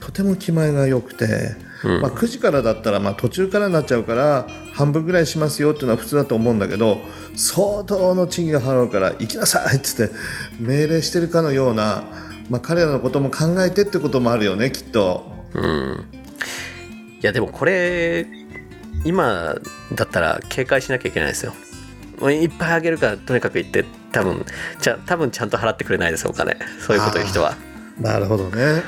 S2: とても気前が良くて、
S1: うん。
S2: まあ、9時からだったらまあ途中からになっちゃうから半分ぐらいしますよっていうのは普通だと思うんだけど相当の賃金を払うから行きなさいっつって命令してるかのような、まあ、彼らのことも考えてってこともあるよねきっと。
S1: うんいやでもこれ今だったら警戒しなきゃいけないですよもういっぱいあげるからとにかく言って多分ちゃ多分ちゃんと払ってくれないですお金そういうこと言う人は
S2: なるほどね。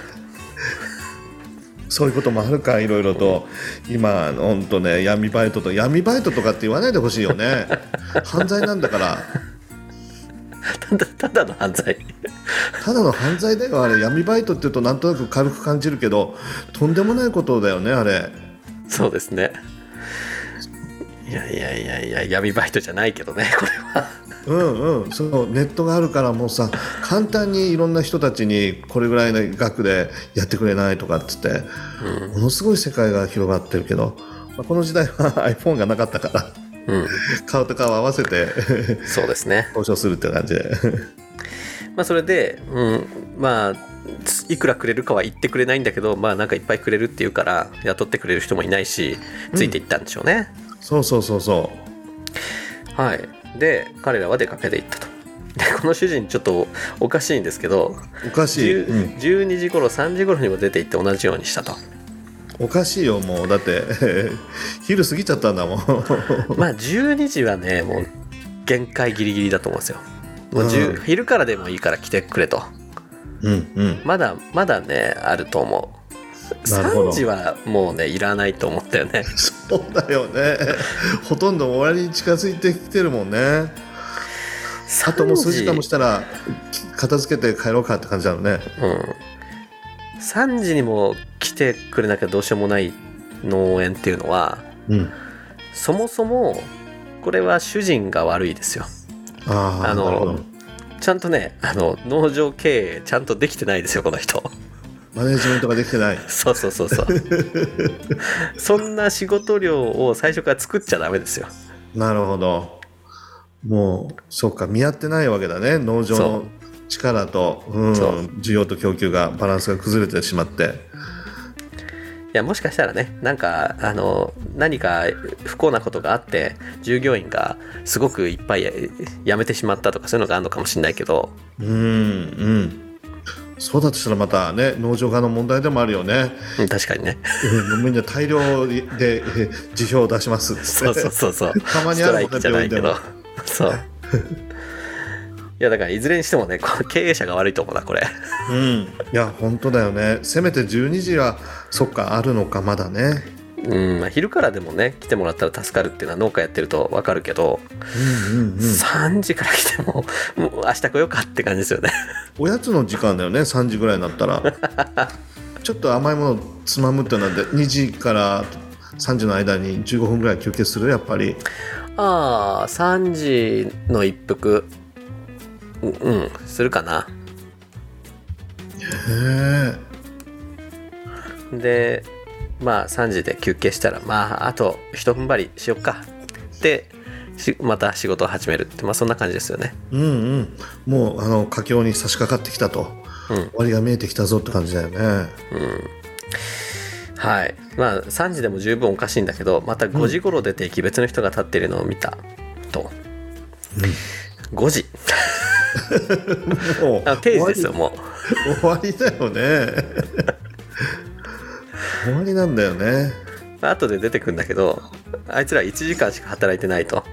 S2: そういうこともあるかいろいろと。今本当ね闇バイトと闇バイトとかって言わないでほしいよね。[LAUGHS] 犯罪なんだから。
S1: ただただの犯罪。
S2: ただの犯罪だよあれ。闇バイトって言うとなんとなく軽く感じるけどとんでもないことだよねあれ。
S1: そうですねいやいやいやいや闇バイトじゃないけどねこれは。
S2: うんうん。そうネットがあるからもうさ簡単にいろんな人たちにこれぐらいの額でやってくれないとかっつって、ものすごい世界が広がってるけど、まあ、この時代は [LAUGHS] iPhone がなかったから
S1: うん。
S2: 顔と顔合わせて
S1: そうですね。
S2: 交渉するって感じで。[LAUGHS]
S1: まあそれで、うん、まあついくらくれるかは言ってくれないんだけどまあなんかいっぱいくれるっていうから雇ってくれる人もいないしついていったんでしょうね、
S2: そうそうそうそ
S1: はい。で彼らは出かけていったと。[LAUGHS] でこの主人ちょっとおかしいんですけど、
S2: うおかしい、
S1: 10
S2: うん。
S1: 12時頃3時頃にも出て行って同じようにしたと。
S2: おかしいよもう。だって [LAUGHS] 昼過ぎちゃったんだもん。[LAUGHS]
S1: まあ12時はねもう限界ギリギリだと思うんですよ。もう10、
S2: うん。
S1: 昼からでもいいから来てくれと。
S2: うんうん。
S1: まだまだねあると思う。
S2: なるほど。
S1: 3時はもうねいらないと思ったよね
S2: そうだよね。ほとんど終わりに近づいてきてるもんね。あともう数時間もしたら片付けて帰ろうかって感じなのね。
S1: うん。3時にも来てくれなきゃどうしようもない農園っていうのは
S2: うん。
S1: そもそもこれは主人が悪いですよ。
S2: あ
S1: のちゃんとねあの農場経営ちゃんとできてないですよこの人
S2: マネジメントができてない。
S1: そうそうそうそう。[LAUGHS] そんな仕事量を最初から作っちゃダメですよ。
S2: なるほど。もうそうか見合ってないわけだね。農場
S1: そ
S2: の力とうん需要と供給がバランスが崩れてしまって。
S1: いやもしかしたらねなんかあの何か不幸なことがあって従業員がすごくいっぱいや辞めてしまったとかそういうのがあるのかもしれないけど。
S2: うんうんそうだとしたらまたね農場側の問題でもあるよね、
S1: うん確かにね。
S2: うん、みんな大量でえ辞表を出します。っ
S1: そうそうそうそう。[LAUGHS]
S2: たまにあるもんね
S1: キじゃないけど。
S2: 病
S1: そう。[LAUGHS] いやだからいずれにしてもね経営者が悪いと思うなこれ。
S2: うん、いや本当だよね。せめて12時はそっかあるのかまだね
S1: うん、まあ、昼からでもね来てもらったら助かるっていうのは農家やってると分かるけど、
S2: うんうんうん。
S1: 3時から来てももう明日来ようかって感じですよね。
S2: おやつの時間だよね3時ぐらいになったら。[LAUGHS] ちょっと甘いものつまむってなって2時から3時の間に15分ぐらい休憩するやっぱり。
S1: ああ3時の一服。ううんするかな。
S2: へえ。
S1: でまあ3時で休憩したらまああと一踏ん張りしよっか。でしまた仕事を始めるってまあそんな感じですよね。
S2: うんうん。もうあの佳境に差し掛かってきたと、
S1: うん。
S2: 終わりが見えてきたぞって感じだよね。
S1: はい。まあ3時でも十分おかしいんだけどまた5時頃出て行き別の人が立ってるのを見た。と、5時。[LAUGHS]
S2: もう
S1: あ定時ですよ
S2: 終
S1: もう。[LAUGHS]
S2: 終わりだよね終わりなんだよね。
S1: まあ後で出てくるんだけどあいつら1時間しか働いてないと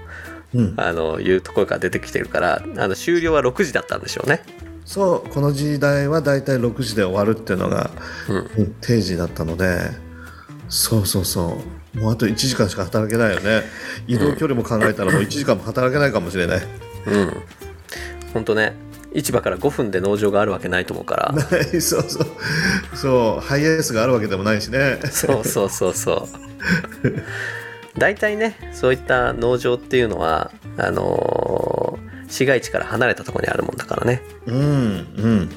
S2: うん。
S1: あのいうところから出てきてるからあの終了は6時だったんでしょうね。
S2: そうこの時代はだいたい6時で終わるっていうのが、
S1: うん。
S2: うん定時だったのでそうそうそう。もうあと1時間しか働けないよね。移動距離も考えたらもう1時間も働けないかもしれない。
S1: うん。ほん。とね市場から5分で農場があるわけないと思うから。
S2: な [LAUGHS] いそうそう。そう。ハイエースがあるわけでもないしね。
S1: そうそうそうそう。[LAUGHS] 大体ねそういった農場っていうのはあのー市街地から離れたところにあるもんだからね。
S2: うんうん。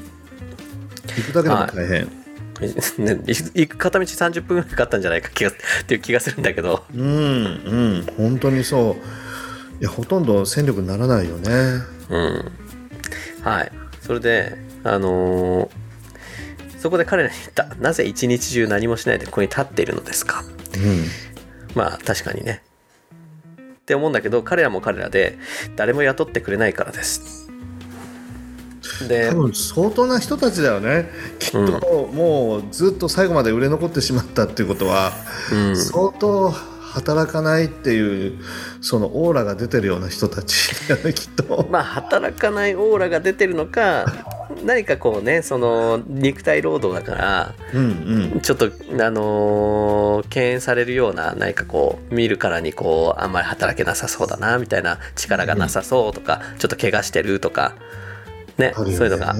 S2: 行くだけでも大変、
S1: ね行く片道30分ぐらいかかったんじゃないか気がっていう気がするんだけど。
S2: うんうん。本当にそう。いやほとんど戦力にならないよね。
S1: うんはい。それであのーそこで彼らに言った。なぜ一日中何もしないでここに立っているのですか？
S2: うん。
S1: まあ確かにね。って思うんだけど彼らも彼らで誰も雇ってくれないからです。で
S2: 多分相当な人たちだよね。きっともうずっと最後まで売れ残ってしまったっていうことは、
S1: うん。
S2: 相当働かないっていうそのオーラが出てるような人たち。だよねきっと。
S1: まあ働かないオーラが出てるのか何かこうねその肉体労働だから
S2: うんうん。
S1: ちょっとあのー敬遠されるような何かこう見るからにこうあんまり働けなさそうだなみたいな力がなさそうとか、ちょっと怪我してるとかね
S2: ね。
S1: そういうのが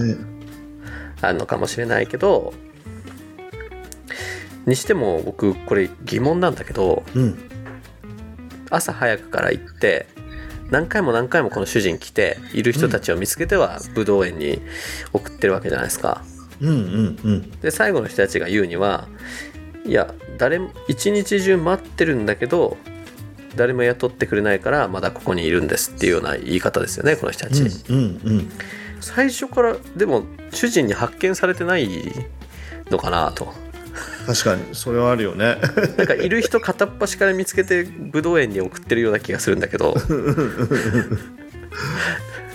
S1: あるのかもしれないけどにしても僕これ疑問なんだけど
S2: うん。
S1: 朝早くから行って何回も何回もこの主人来ている人たちを見つけてはブドウ園に送ってるわけじゃないですか。
S2: うんうんうん。
S1: で最後の人たちが言うにはいや誰も一日中待ってるんだけど誰も雇ってくれないからまだここにいるんですっていうような言い方ですよねこの人たち、
S2: うんうん。
S1: 最初からでも主人に発見されてないのかなと
S2: 確かにそれはあるよね。
S1: なんかいる人片っ端から見つけてブドウ園に送ってるような気がするんだけど [LAUGHS]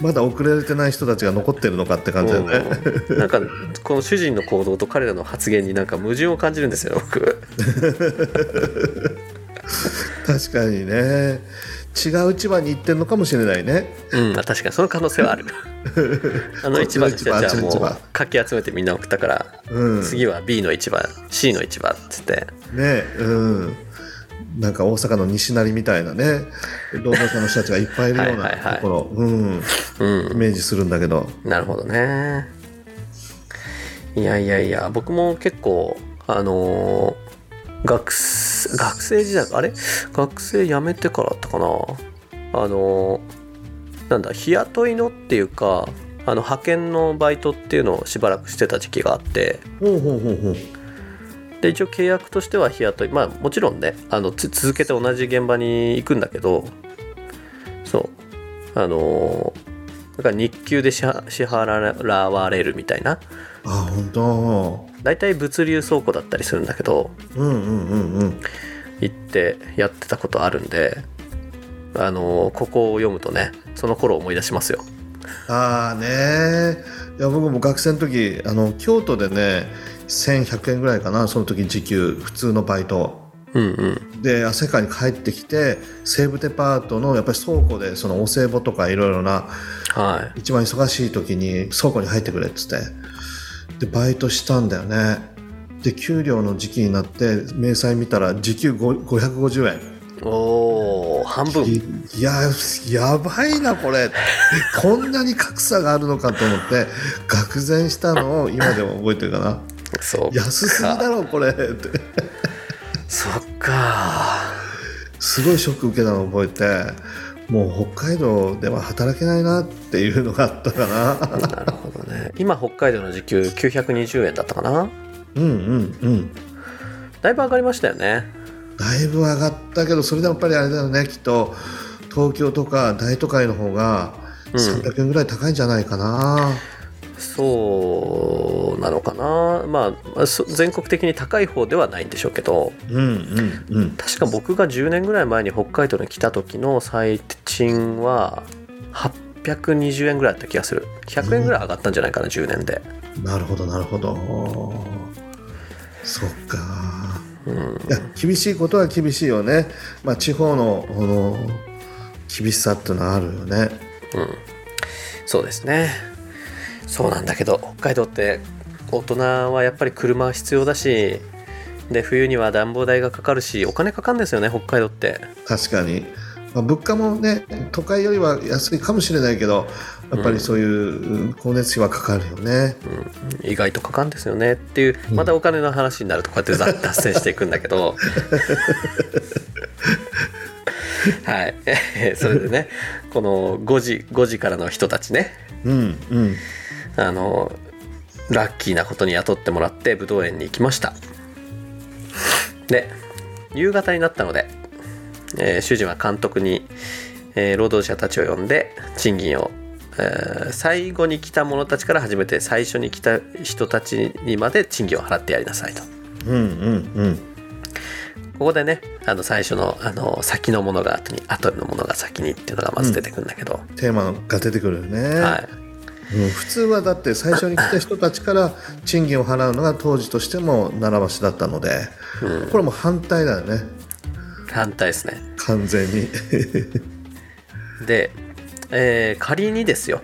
S2: まだ遅れてない人たちが残ってるのかって感じだよね。
S1: うんなんかこの主人の行動と彼らの発言になんか矛盾を感じるんですよ僕 [LAUGHS]
S2: 確かにね。違う市場に行ってんのかもしれないね。
S1: うん確かにその可能性はある。[LAUGHS] あの市場の人たちはもうかき集めてみんな送ったから、
S2: うん。
S1: 次は B の市場 C の市場っつって。
S2: ねうん。なんか大阪の西成みたいなね労働者の人たちがいっぱいいるようなところ。うん。
S1: うん。
S2: イメージするんだけど。
S1: なるほどね。いやいやいや僕も結構あのー学生学生時代あれ？学生辞めてからだったかな？あのーなんだ日雇いのっていうかあの派遣のバイトっていうのをしばらくしてた時期があって。で一応契約としては日雇い。まあもちろんねあのつ続けて同じ現場に行くんだけどそう。あのーだから日給で支払支払われるみたいな。
S2: あ本当
S1: 大体物流倉庫だったりするんだけど
S2: うんうんうんうん。
S1: 行ってやってたことあるんであのーここを読むとねその頃を思い出しますよ。
S2: ああね。いや僕も学生の時あの京都でね1100円ぐらいかなその時時給普通のバイト。
S1: うんうん。
S2: で汗川に帰ってきて西武デパートのやっぱり倉庫でそのお歳暮とかいろいろな
S1: は
S2: 一番忙しい時に倉庫に入ってくれっつってでバイトしたんだよね。で給料の時期になって明細見たら時給5 550円
S1: いおお半分。
S2: いいややばいなこれ。[LAUGHS] こんなに格差があるのかと思って愕然したのを今でも覚えてるかな。
S1: そう
S2: 安すぎだろこれ。って
S1: そっか
S2: すごいショック受けたのを覚えてもう北海道では働けないなっていうのがあったかな。
S1: なるほどね。今北海道の時給920円だったかな。
S2: うんうんうん。
S1: だいぶ上がりましたよね。
S2: だいぶ上がったけどそれでもやっぱりあれだよね。きっと東京とか大都会の方が
S1: うん。
S2: 300円ぐらい高いんじゃないかな、
S1: そうなのかな。まあそ全国的に高い方ではないんでしょうけど。
S2: うん、うんうん。
S1: 確か僕が10年ぐらい前に北海道に来た時の最賃は820円ぐらいだった気がする。100円ぐらい上がったんじゃないかな10年で。
S2: なるほどなるほど。そっか。
S1: うん。
S2: いや厳しいことは厳しいよね。まあ地方のこの厳しさっていうのはあるよね。
S1: そうですねそうなんだけど北海道って大人はやっぱり車は必要だしで冬には暖房代がかかるしお金かかるんですよね北海道って。
S2: 確かに、まあ、物価もね都会よりは安いかもしれないけどやっぱりそういう光熱費はかかるよね、
S1: 意外とかかるんですよねっていうまたお金の話になるとこうやってざ脱線していくんだけど。はい。え [LAUGHS] ーそれでねこの5時5時からの人たちね。
S2: うんうん
S1: あのラッキーなことに雇ってもらって武道園に行きました。で夕方になったので、えー主人は監督に、えー労働者たちを呼んで賃金を、えー最後に来た者たちから始めて最初に来た人たちにまで賃金を払ってやりなさいと。
S2: うんうんうん。
S1: ここでねあの最初のあの先のものが後に後のものが先にっていうのがまず出てくるんだけど、
S2: テーマが出てくるよね、
S1: はい
S2: うん、普通はだって最初に来た人たちから賃金を払うのが当時としても習わしだったので、これも反対だよね。
S1: 反対ですね。
S2: 完全に。
S1: で、えー仮にですよ。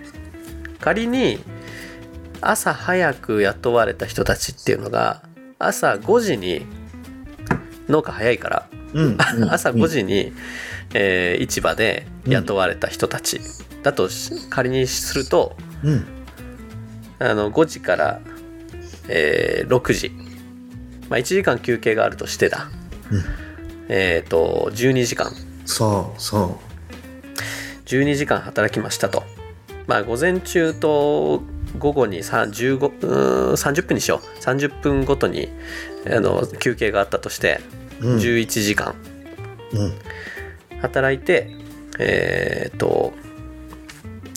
S1: 仮に朝早く雇われた人たちっていうのが朝5時に農家早いから、
S2: うんうん [LAUGHS]
S1: 朝5時に、えー市場で雇われた人たちだとし仮にすると
S2: うん。
S1: あの5時から、えー6時、まあ、1時間休憩があるとしてだ、
S2: うん。
S1: えっ、と12時間。
S2: そうそ
S1: 12時間働きましたと。まあ午前中と午後にさ15うーん30分にしよう。30分ごとにあの休憩があったとして
S2: う、うん
S1: 11時間。
S2: うん、
S1: 働いて、えっ、と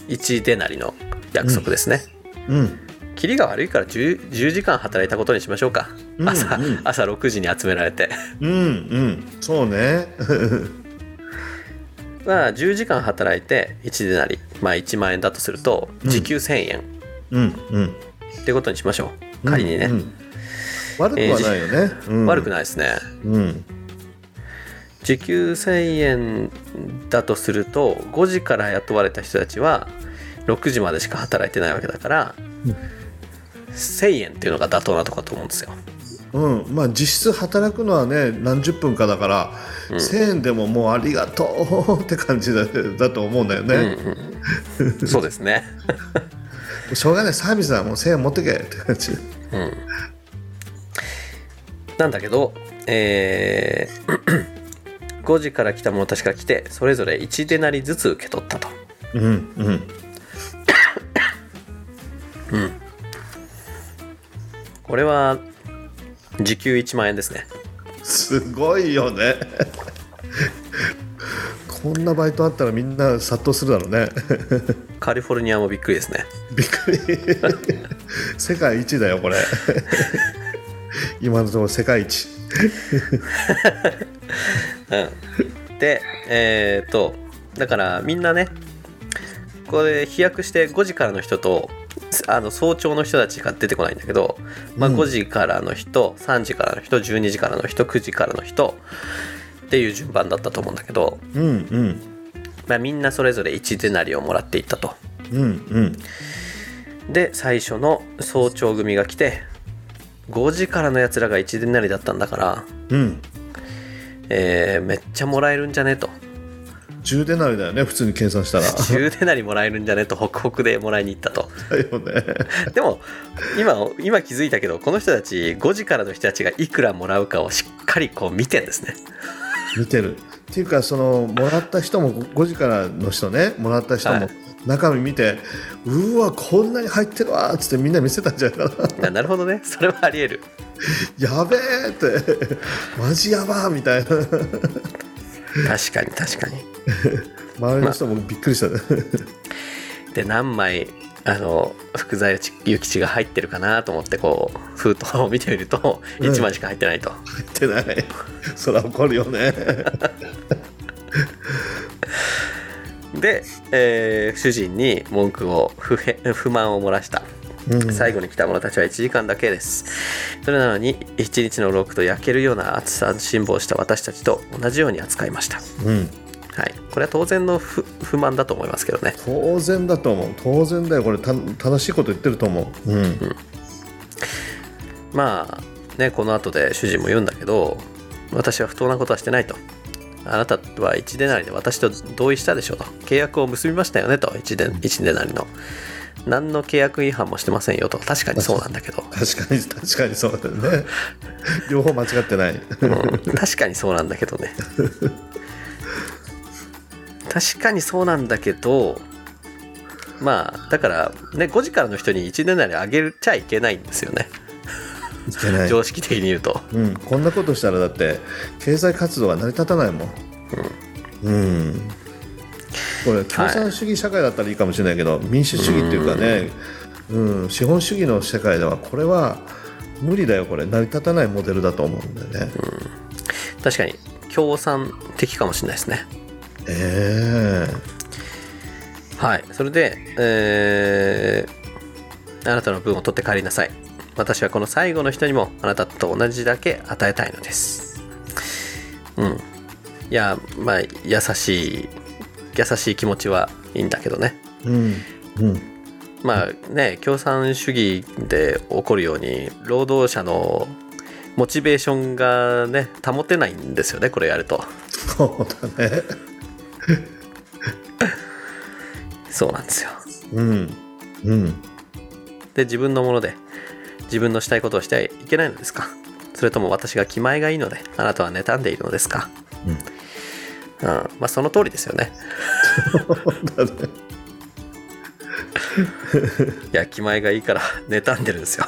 S1: 1デナリの約束ですね。
S2: うん。
S1: キリが悪いから 10, 10時間働いたことにしましょうか。
S2: うん
S1: 朝,、
S2: うん。
S1: 朝6時に集められて。
S2: うんうん。そうね。[LAUGHS]
S1: まあ10時間働いて1デナリまあ1万円だとすると時給1000円。
S2: うんうん。
S1: ってことにしましょう。仮にね、
S2: うん。うん悪くはないよね、うん、
S1: 悪くないですね。
S2: うん。
S1: 時給1000円だとすると5時から雇われた人たちは6時までしか働いてないわけだから、
S2: うん
S1: 1000円っていうのが妥当なとこだと思うんですよ。
S2: うん。まあ実質働くのはね何十分かだから、1000円でももうありがとうって感じだ [LAUGHS] だと思うんだよね、
S1: うんうん、そうですね。[LAUGHS]
S2: しょうがない。サービスはもう1000円持ってけって感じ。
S1: うん、なんだけど、えー [COUGHS] 5時から来た者たちが来てそれぞれ1デナリずつ受け取ったと。
S2: うんうん
S1: これは時給1万円ですね。
S2: すごいよね。[LAUGHS] こんなバイトあったらみんな殺到するだろうね。
S1: カリフォルニアもびっくりですね。
S2: びっくり。[LAUGHS] 世界一だよこれ。[LAUGHS] 今のところ世界一。
S1: うん、でえーっとだからみんなねこれ飛躍して5時からの人とあの早朝の人たちが出てこないんだけど、まあ、
S2: うん。
S1: 5時からの人、3時からの人12時からの人9時からの人っていう順番だったと思うんだけど、
S2: うんうん。
S1: まあ、みんなそれぞれ1デナリをもらっていったと。
S2: うんうん。
S1: で最初の早朝組が来て5時からのやつらが1デナリだったんだから、
S2: うん。
S1: えーめっちゃもらえるんじゃねと
S2: 10デナリだよね普通に計算したら。
S1: 10デナリもらえるんじゃね？とホクホクでもらいに行ったと。
S2: だよね。[LAUGHS]
S1: でも今今気づいたけどこの人たち5時からの人たちがいくらもらうかをしっかりこう見てんですね。
S2: 見てる。っていうかそのもらった人も5時からの人ねもらった人も
S1: はい。
S2: 中身見て、うわこんなに入ってるわっつってみんな見せたんじゃないかな。
S1: ななるほどね。それはあり得る。[LAUGHS]
S2: やべえって。マジやばーみたいな
S1: 確かに確かに。[LAUGHS]
S2: 周りの人もびっくりした、ね。[LAUGHS]
S1: で何枚あの福沢諭吉が入ってるかなと思ってこう封筒を見てみると
S2: うん。
S1: 1枚しか入ってないと、
S2: 入ってない。そりゃ怒るよね。[LAUGHS]
S1: で、えー主人に文句を不平不満を漏らした
S2: うん。
S1: 最後に来た者たちは1時間だけです。それなのに1日の6と焼けるような暑さ辛抱した私たちと同じように扱いました。
S2: うん。
S1: はい。これは当然の不不満だと思いますけどね。
S2: 当然だと思う。当然だよ。これた正しいこと言ってると思う。うん。
S1: まあねこの後で主人も言うんだけど私は不当なことはしてないと。あなたは1デナリで私と同意したでしょうと。契約を結びましたよねと。1, デ1デナリの何の契約違反もしてませんよと。確かにそうなんだけど、[LAUGHS]
S2: 確かに確かにそうだよね。[LAUGHS] 両方間違ってない。
S1: うん。確かにそうなんだけどね。[LAUGHS] 確かにそうなんだけどまあだからね5時からの人に1デナリあげちゃいけないんですよね。
S2: いけない。
S1: 常識的に言うと。
S2: うん、こんなことしたらだって経済活動が成り立たないもん。うん。これ共産主義社会だったらいいかもしれないけど、民主主義っていうかね、うん、資本主義の世界ではこれは無理だよこれ成り立たないモデルだと思うんだよね。
S1: 確かに共産的かもしれないですね。
S2: え。
S1: はい。それで、えーあなたの分を取って帰りなさい。私はこの最後の人にもあなたと同じだけ与えたいのです。うん。いやまあ優しい優しい気持ちはいいんだけどね。
S2: えうん。うん。
S1: まあね共産主義で起こるように労働者のモチベーションがね保てないんですよねこれやると。
S2: そうだね。
S1: そうなんですよ。
S2: うん。うん。
S1: で自分のもので自分のしたいことをしてはいけないのですか？それとも私が気前がいいのであなたは妬んでいるのですか？
S2: うん
S1: うん、まあその通りですよね。
S2: だね。
S1: いや気前がいいから妬んでるんですよ。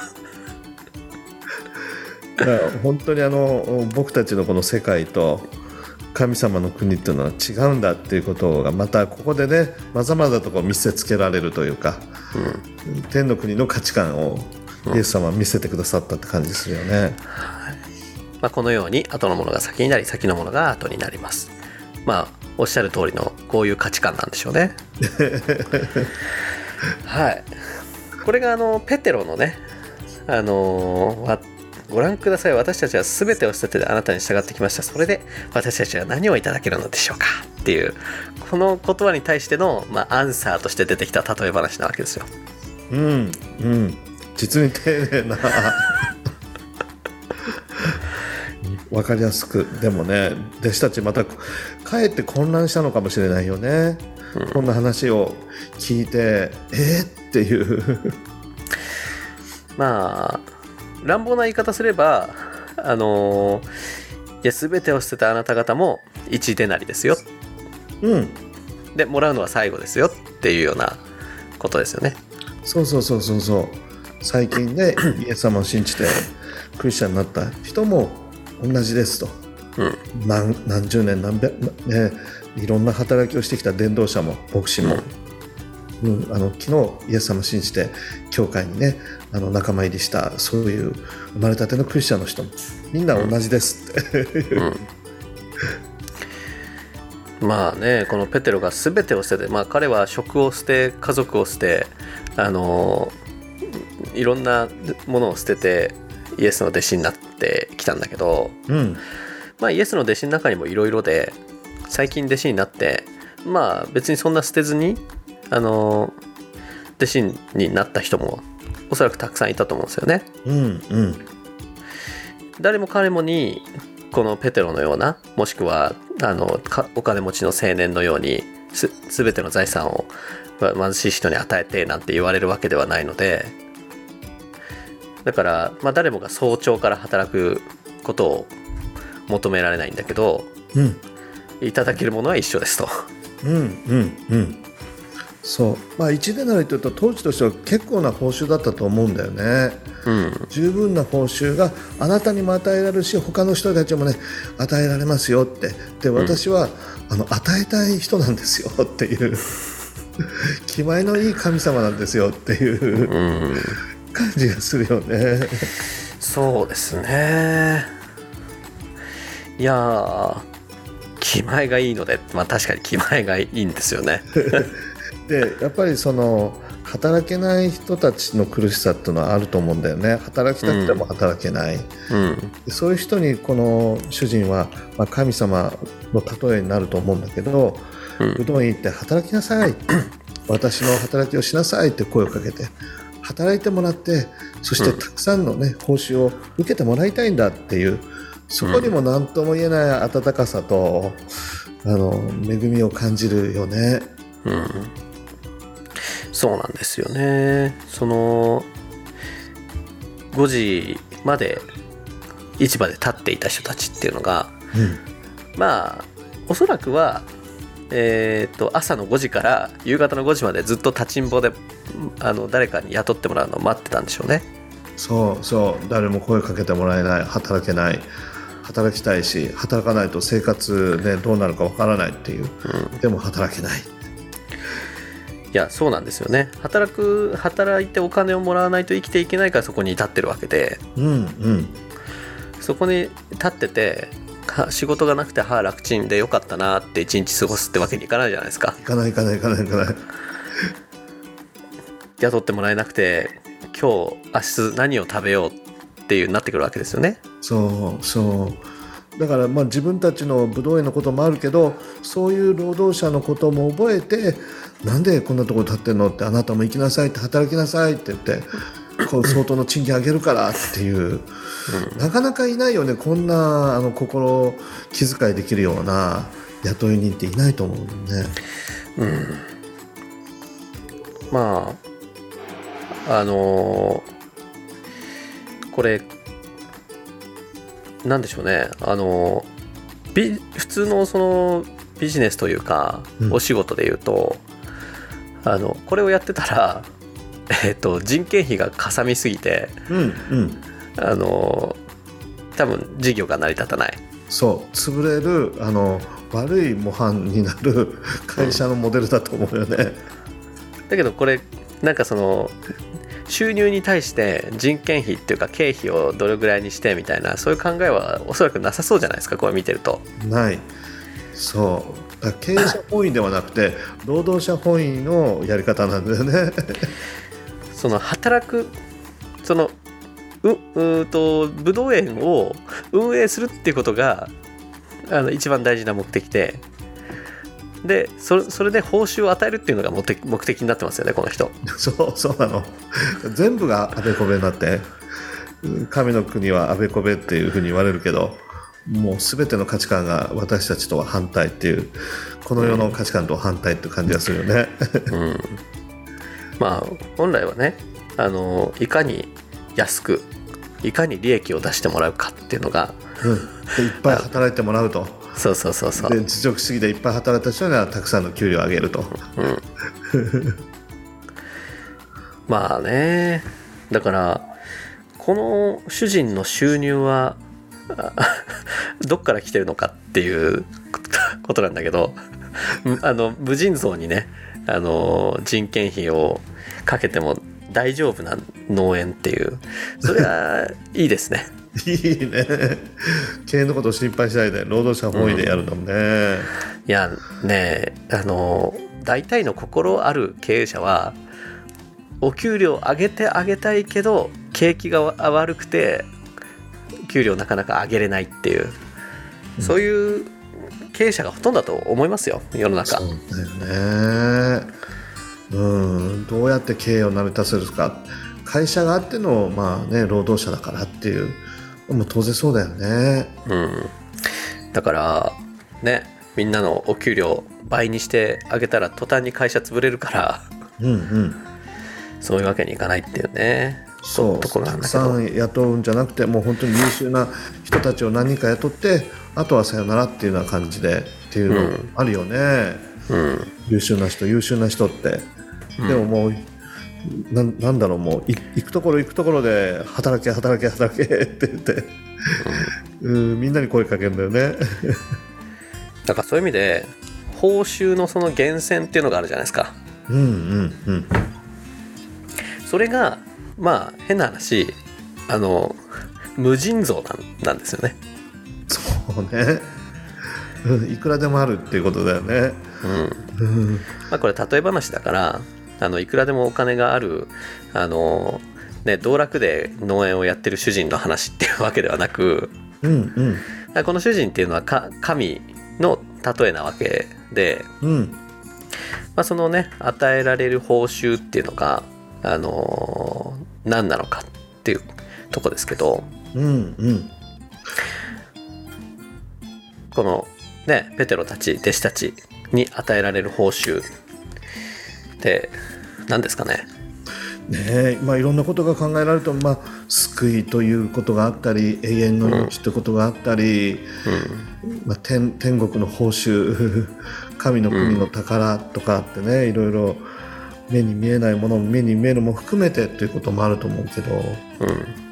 S2: 本当にあの僕たちのこの世界と神様の国っていうのは違うんだっていうことがまたここでねまざまざとこう見せつけられるというか、天の国の価値観をイエス様は見せてくださったって感じするよね。
S1: まあこのように後のものが先になり先のものが後になりますまあおっしゃる通りのこういう価値観なんでしょうね。[LAUGHS] はい。これがあのペテロのねあのわご覧ください。私たちは全てを捨ててあなたに従ってきました。それで私たちは何をいただけるのでしょうか。っていうこの言葉に対しての、まあ、アンサーとして出てきた例え話なわけですよ。
S2: うんうん。実に丁寧な [LAUGHS] 分かりやすくでもね弟子たちまたかえって混乱したのかもしれないよね、うん、こんな話を聞いてえー、っていう。[LAUGHS]
S1: まあ乱暴な言い方すればあのいや全てを捨てたあなた方も1デナリですよ。
S2: うん。
S1: でもらうのは最後ですよっていうようなことですよね。
S2: そうそうそうそうそう。最近ね [LAUGHS] イエス様を信じてクリスチャンになった人も同じですと、
S1: うん、
S2: 何何十年何百、ね、いろんな働きをしてきた伝道者も牧師も、うん、うん、あの昨日イエス様を信じて教会にねあの仲間入りしたそういう生まれたてのクリスチャンの人もみんな同じですって、うん。
S1: まあねこのペテロが全てを捨てて、まあ、彼は職を捨て家族を捨てあのいろんなものを捨ててイエスの弟子になってきたんだけど、
S2: うん、
S1: まあイエスの弟子の中にもいろいろで最近弟子になってまあ別にそんな捨てずにあの弟子になった人もおそらくたくさんいたと思うんですよね。
S2: うんうん、
S1: 誰も彼もにこのペテロのようなもしくはあのお金持ちの青年のようにす全ての財産を貧しい人に与えてなんて言われるわけではないのでだから、まあ、誰もが早朝から働くことを求められないんだけど、
S2: うん、
S1: いただけるものは一緒ですと。
S2: うんうんうん。そう。まあ1デナリというと当時としては結構な報酬だったと思うんだよね、
S1: うん、
S2: 十分な報酬があなたにも与えられるし他の人たちもね与えられますよって。で私は、うん、あの与えたい人なんですよっていう。[LAUGHS] 気前のいい神様なんですよっていう、
S1: うん、
S2: 感じがするよね。
S1: そうですね。いや気前がいいのでまあ確かに気前がいいんですよね。[LAUGHS]
S2: でやっぱりその働けない人たちの苦しさっていうのはあると思うんだよね。働きたくても働けない、
S1: うん、
S2: そういう人にこの主人は、まあ、神様の例えになると思うんだけど、うん、うどん行って働きなさい。私の働きをしなさいって声をかけて働いてもらってそしてたくさんの、ね、報酬を受けてもらいたいんだっていうそこにも何とも言えない温かさと、あの恵みを感じるよね。
S1: うん、そうなんですよね。その5時まで市場で立っていた人たちっていうのが、
S2: うん、
S1: まあおそらくはえー、と朝の5時から夕方の5時までずっと立ちんぼであの誰かに雇ってもらうのを待ってたんでしょうね。
S2: そうそう。誰も声かけてもらえない。働けない。働きたいし働かないと生活ねどうなるかわからないっていう、うん、でも働けない。い
S1: やそうなんですよね。働く働いてお金をもらわないと生きていけないからそこに立ってるわけで、
S2: うんうん、
S1: そこに立ってて仕事がなくて歯楽ちんでよかったなって一日過ごすってわけにいかないじゃないですか。
S2: いかないいかないいかないいかない。
S1: 雇ってもらえなくて今日明日何を食べようっていうなってくるわけですよね。
S2: そうそう。だからまあ自分たちの武道園のこともあるけどそういう労働者のことも覚えてなんでこんなところ立ってんのってあなたも行きなさいって働きなさいって言ってこう相当の賃金上げるからっていう、うん、なかなかいないよねこんなあの心気遣いできるような雇い人っていないと思うね。
S1: うん、まああのー、これなんでしょうね。あのー、普通のそのビジネスというか、うん、お仕事でいうとあのこれをやってたら [LAUGHS] えーと、人件費がかさみすぎて、
S2: うんうん、
S1: あの多分事業が成り立たない。
S2: そう。潰れるあの悪い模範になる会社のモデルだと思うよね、うん、
S1: だけどこれなんかその収入に対して人件費っていうか経費をどれぐらいにしてみたいなそういう考えはおそらくなさそうじゃないですかこれ見てると。
S2: ない。そう。経営者本位ではなくて労働者本位のやり方なんだよね [LAUGHS]
S1: その働くそのううーと武道園を運営するっていうことがあの一番大事な目的で。でそれそれで報酬を与えるっていうのが目的目的になってますよねこの人。[LAUGHS]
S2: そうそうなの。全部があべこべになって神の国はあべこべっていうふうに言われるけどもう全ての価値観が私たちとは反対っていうこの世の価値観と反対って感じがするよね。
S1: うん [LAUGHS] まあ本来はねあのいかに安くいかに利益を出してもらうかっていうのが
S2: うん、でいっぱい働いてもらうと。
S1: そうそうそうそう。
S2: で実力主義でいっぱい働いた人にはたくさんの給料を上げると。
S1: まあね。だからこの主人の収入はあ [LAUGHS] どっから来てるのかっていうことなんだけどあの無尽蔵にねあの人件費をかけても大丈夫な農園っていう。それはいいですね。[LAUGHS]
S2: いいね。経営のことを心配しないで労働者本位でやるのもね、
S1: いやねあの大体の心ある経営者はお給料上げてあげたいけど景気が悪くて給料なかなか上げれないっていう、そういう経営者がほとんどだと思いますよ世の中。
S2: そうだよね。うんどうやって経営を成り立たせるか会社があってのまあね労働者だからっていうもう当然そうだよね。
S1: うん、だからねみんなのお給料倍にしてあげたら途端に会社潰れるから
S2: うんうん。
S1: そういうわけにいかないっていうね。
S2: そう
S1: ところな
S2: たくさん雇うんじゃなくてもう本当に優秀な人たちを何人か雇ってあとはさよならっていうような感じでっていうのあるよね、
S1: うん。
S2: 優秀な人優秀な人って、でももうななんだろうもうい行くところ行くところで働け働け働け [LAUGHS] って言って、うん、みんなに声かけるんだよね。[LAUGHS]
S1: だからそういう意味で報酬のその源泉っていうのがあるじゃないですか。
S2: うんうんうん。
S1: それがまあ変な話あの無尽蔵なんなんですよね。
S2: そうね、うん、いくらでもあるっていうことだよね。
S1: うん。
S2: うん。
S1: まあこれ例え話だからあのいくらでもお金があるあのね道楽で農園をやってる主人の話っていうわけではなく
S2: うんうん。
S1: この主人っていうのはか神の例えなわけで、
S2: うん。
S1: まあ、そのね与えられる報酬っていうのがあの何なのかっていうとこですけど
S2: うんうん
S1: このねペテロたち弟子たちに与えられる報酬。って何ですかね。
S2: ねえまあ、いろんなことが考えられると、まあ、救いということがあったり永遠の命ということがあったり、まあ、天天国の報酬 [LAUGHS] 神の国の宝とかってね、いろいろ目に見えないもの目に見えるも含めてということもあると思うけど。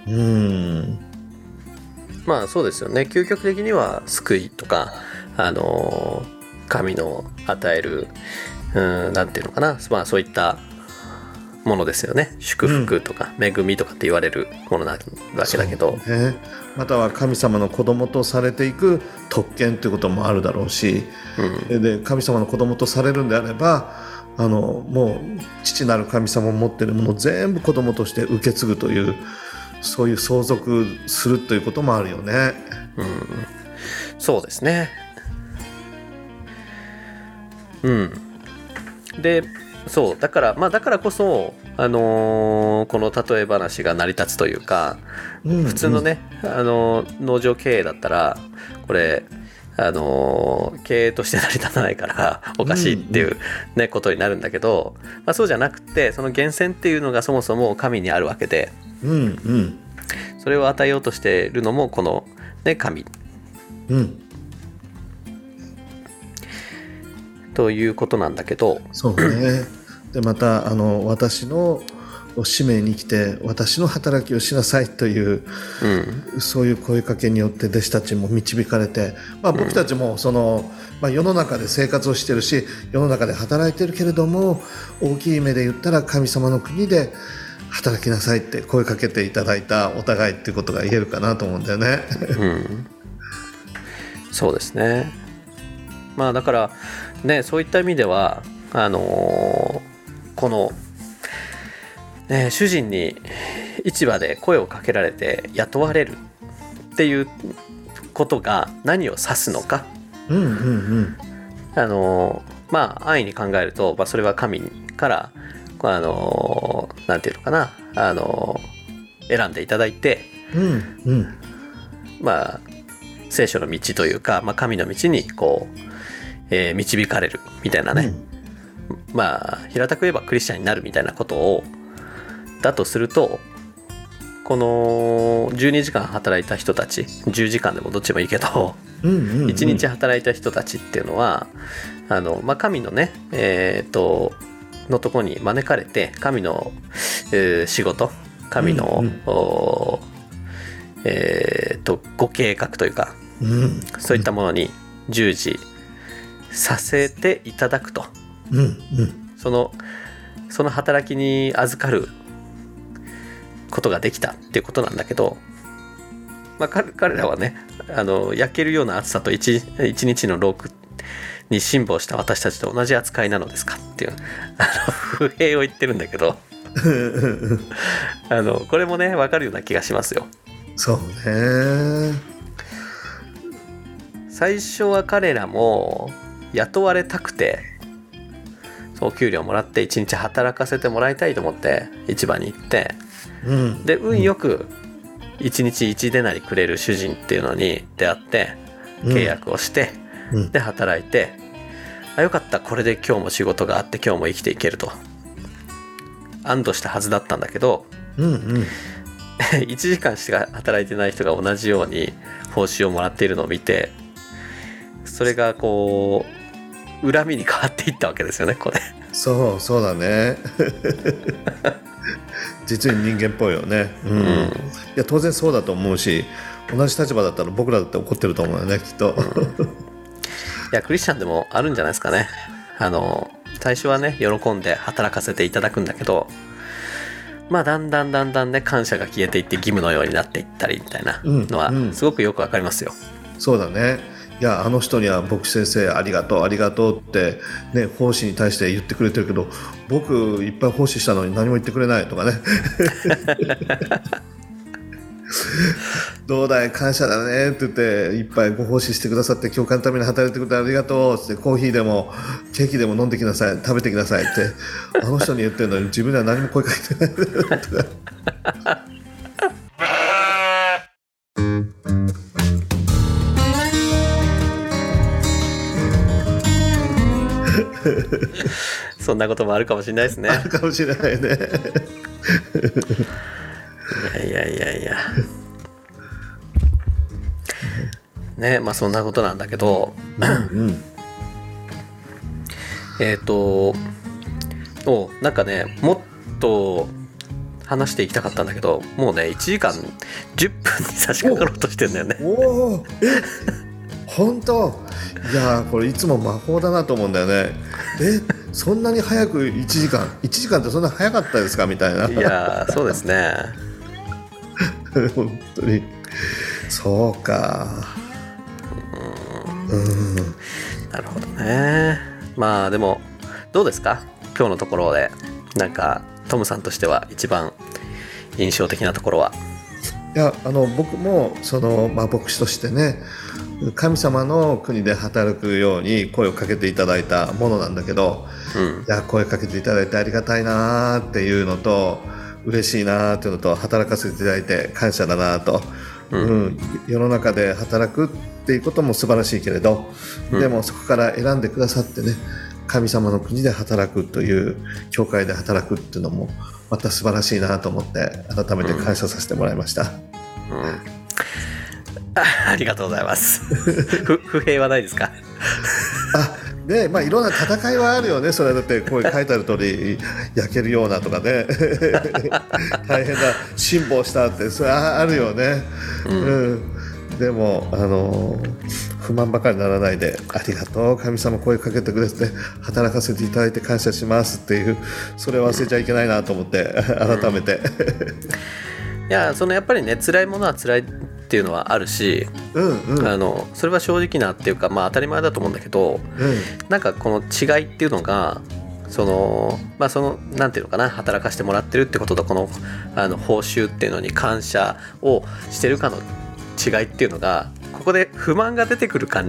S1: うん、うん、
S2: うん
S1: まあそうですよね。究極的には救いとかあの神の与えるうんなんていうのかな。まあそういったものですよね。祝福とか恵みとかって言われるものなわけだけど、
S2: ね、または神様の子供とされていく特権ということもあるだろうし、で神様の子供とされるんであればあのもう父なる神様を持っているものを全部子供として受け継ぐというそういう相続するということもあるよね。
S1: そうですね。うん。でそうだからまあだからこそあのーこの例え話が成り立つというか
S2: うん
S1: 普通のね、あのー農場経営だったらこれあのー経営として成り立たないからおかしいっていう、ねことになるんだけど、まあ、そうじゃなくてその源泉っていうのがそもそも神にあるわけで
S2: うんうん。
S1: それを与えようとしているのもこの、ね、神。
S2: うん。
S1: ということなんだけど、
S2: そうね。でまたあの私の使命に来て私の働きをしなさいという
S1: うん。
S2: そういう声かけによって弟子たちも導かれて、まあ、僕たちもその、まあ、世の中で生活をしてるし世の中で働いてるけれども大きい目で言ったら神様の国で働きなさいって声かけていただいたお互いっていうことが言えるかなと思うんだよね。
S1: うん、そうですね。まあだからねそういった意味ではあのーこの、ね、主人に市場で声をかけられて雇われるっていうことが何を指すのか。
S2: うんうんうん。
S1: あのまあ安易に考えると、まあ、それは神からあのなんていうのかな。あの選んでいただいて
S2: うんうん。
S1: まあ聖書の道というか、まあ、神の道にこう、えー導かれるみたいなね、まあ平たく言えばクリスチャンになるみたいなことをだとするとこの12時間働いた人たち10時間でもどっちもいいけど
S2: うんうんうん。
S1: 1日働いた人たちっていうのはあの、まあ、神のねえっ、とのとこに招かれて神の、えー仕事神の、
S2: うんうん。
S1: おえっ、とご計画というか
S2: うん。
S1: そういったものに従事させていただくと。
S2: うんうん。
S1: そのその働きに預かることができたっていうことなんだけど、まあ、彼彼らはねあの焼けるような暑さと一一日の労苦に辛抱した私たちと同じ扱いなのですかっていうあの不平を言ってるんだけど。あのこれもね分かるような気がしますよ。
S2: そうね。
S1: 最初は彼らも雇われたくてそう給料もらって一日働かせてもらいたいと思って市場に行って
S2: うん。
S1: で運よく一日1デナリくれる主人っていうのに出会って契約をして、
S2: うん
S1: で働いてあよかったこれで今日も仕事があって今日も生きていけると。安堵したはずだったんだけど
S2: うんうん。[LAUGHS]
S1: 1時間しか働いてない人が同じように報酬をもらっているのを見てそれがこう恨みに変わっていったわけですよねこれ。
S2: そうそうだね。[LAUGHS] 実に人間っぽいよね。うん、いや当然そうだと思うし同じ立場だったら僕らだって怒ってると思うよねきっと、
S1: いやクリスチャンでもあるんじゃないですかね。あの最初はね喜んで働かせていただくんだけどまあだんだんだんだんね感謝が消えていって義務のようになっていったりみたいなのは
S2: うんうん。
S1: すごくよくわかりますよ、
S2: そうだね。いやあの人には牧師先生ありがとうありがとうって、ね、奉仕に対して言ってくれてるけど僕いっぱい奉仕したのに何も言ってくれないとかね [LAUGHS] [LAUGHS] どうだい？感謝だねって言っていっぱいご奉仕してくださって教会のために働いてくれてありがとう。ってコーヒーでもケーキでも飲んできなさい。食べてきなさいってあの人に言ってるのに自分では何も声かけてない
S1: そんなこともあるかもしれないですね。
S2: あるかもしれないね。
S1: いやいやいやいや。ねまあそんなことなんだけど。
S2: うん [COUGHS]
S1: えっ、とおなんかねもっと話していきたかったんだけどもうね1時間10分に差し掛かろうとしてんだよね。
S2: おおえ本当？いやーこれいつも魔法だなと思うんだよね。えそんなに早く1時間？1時間ってそんな早かったですか？みたいな。い
S1: やーそうですね [LAUGHS]
S2: 本当に。そうか。うん。
S1: なるほどね。まあでもどうですか？今日のところで。なんかトムさんとしては一番印象的なところは？い
S2: やあの僕もその、まあ、牧師としてね神様の国で働くように声をかけていただいたものなんだけど
S1: うん。
S2: いや声かけていただいてありがたいなーっていうのと嬉しいなーっていうのと働かせていただいて感謝だなと、うん。世の中で働くっていうことも素晴らしいけれど、
S1: うん。
S2: でもそこから選んでくださってね神様の国で働くという教会で働くっていうのもまた素晴らしいなと思って改めて感謝させてもらいました。
S1: うん。あありがとうございます。[LAUGHS] 不不平はないですか？[LAUGHS]
S2: あねまあ、いろんな戦いはあるよね、それだって、こう書いてある通り、焼けるようなとかね、[LAUGHS] 大変な辛抱したって、それはあるよね、うん。でも、あの不満ばかりならないで、ありがとう、神様、声かけてくれて、働かせていただいて感謝しますっていう、それを忘れちゃいけないなと思って、改めて。
S1: いやそのやっぱりね辛いものは辛いっていうのはあるし、
S2: うんうん。
S1: あのそれは正直なっていうかまあ当たり前だと思うんだけど
S2: うん。
S1: なんかこの違いっていうのがそのまあそのなんていうのかな働かしてもらってるってこととこのあの報酬っていうのに感謝をしてるかの違いっていうのがここで不満が出てくるか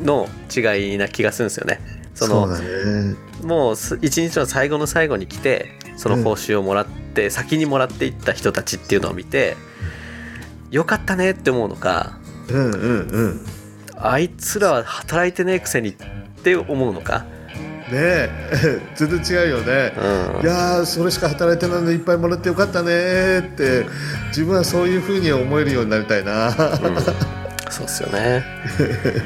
S1: の違いな気がするんですよね。その
S2: ね。
S1: もうす一日の最後の最後に来てその報酬をもらって、先にもらっていった人たちっていうのを見てよかったねって思うのか
S2: うんうんうん。
S1: あいつらは働いてねえくせにって思うのか、
S2: ねえ。[LAUGHS] 全然違うよね、
S1: うん。
S2: いやーそれしか働いてないのでいっぱいもらってよかったねって自分はそういうふうに思えるようになりたいな、
S1: そうっすよね。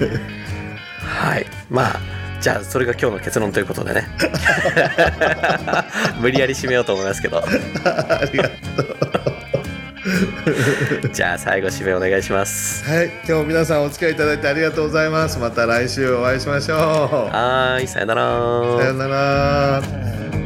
S1: [LAUGHS] はい。まあじゃあそれが今日の結論ということでね。[LAUGHS] 無理やり締めようと思いますけど。
S2: ありがと [LAUGHS]
S1: じゃあ最後締めお願いします。
S2: うはい今日皆さんお付き合いいただいてありがとうございます。また来週お会いしましょう。
S1: はーいさよなら。
S2: さよなら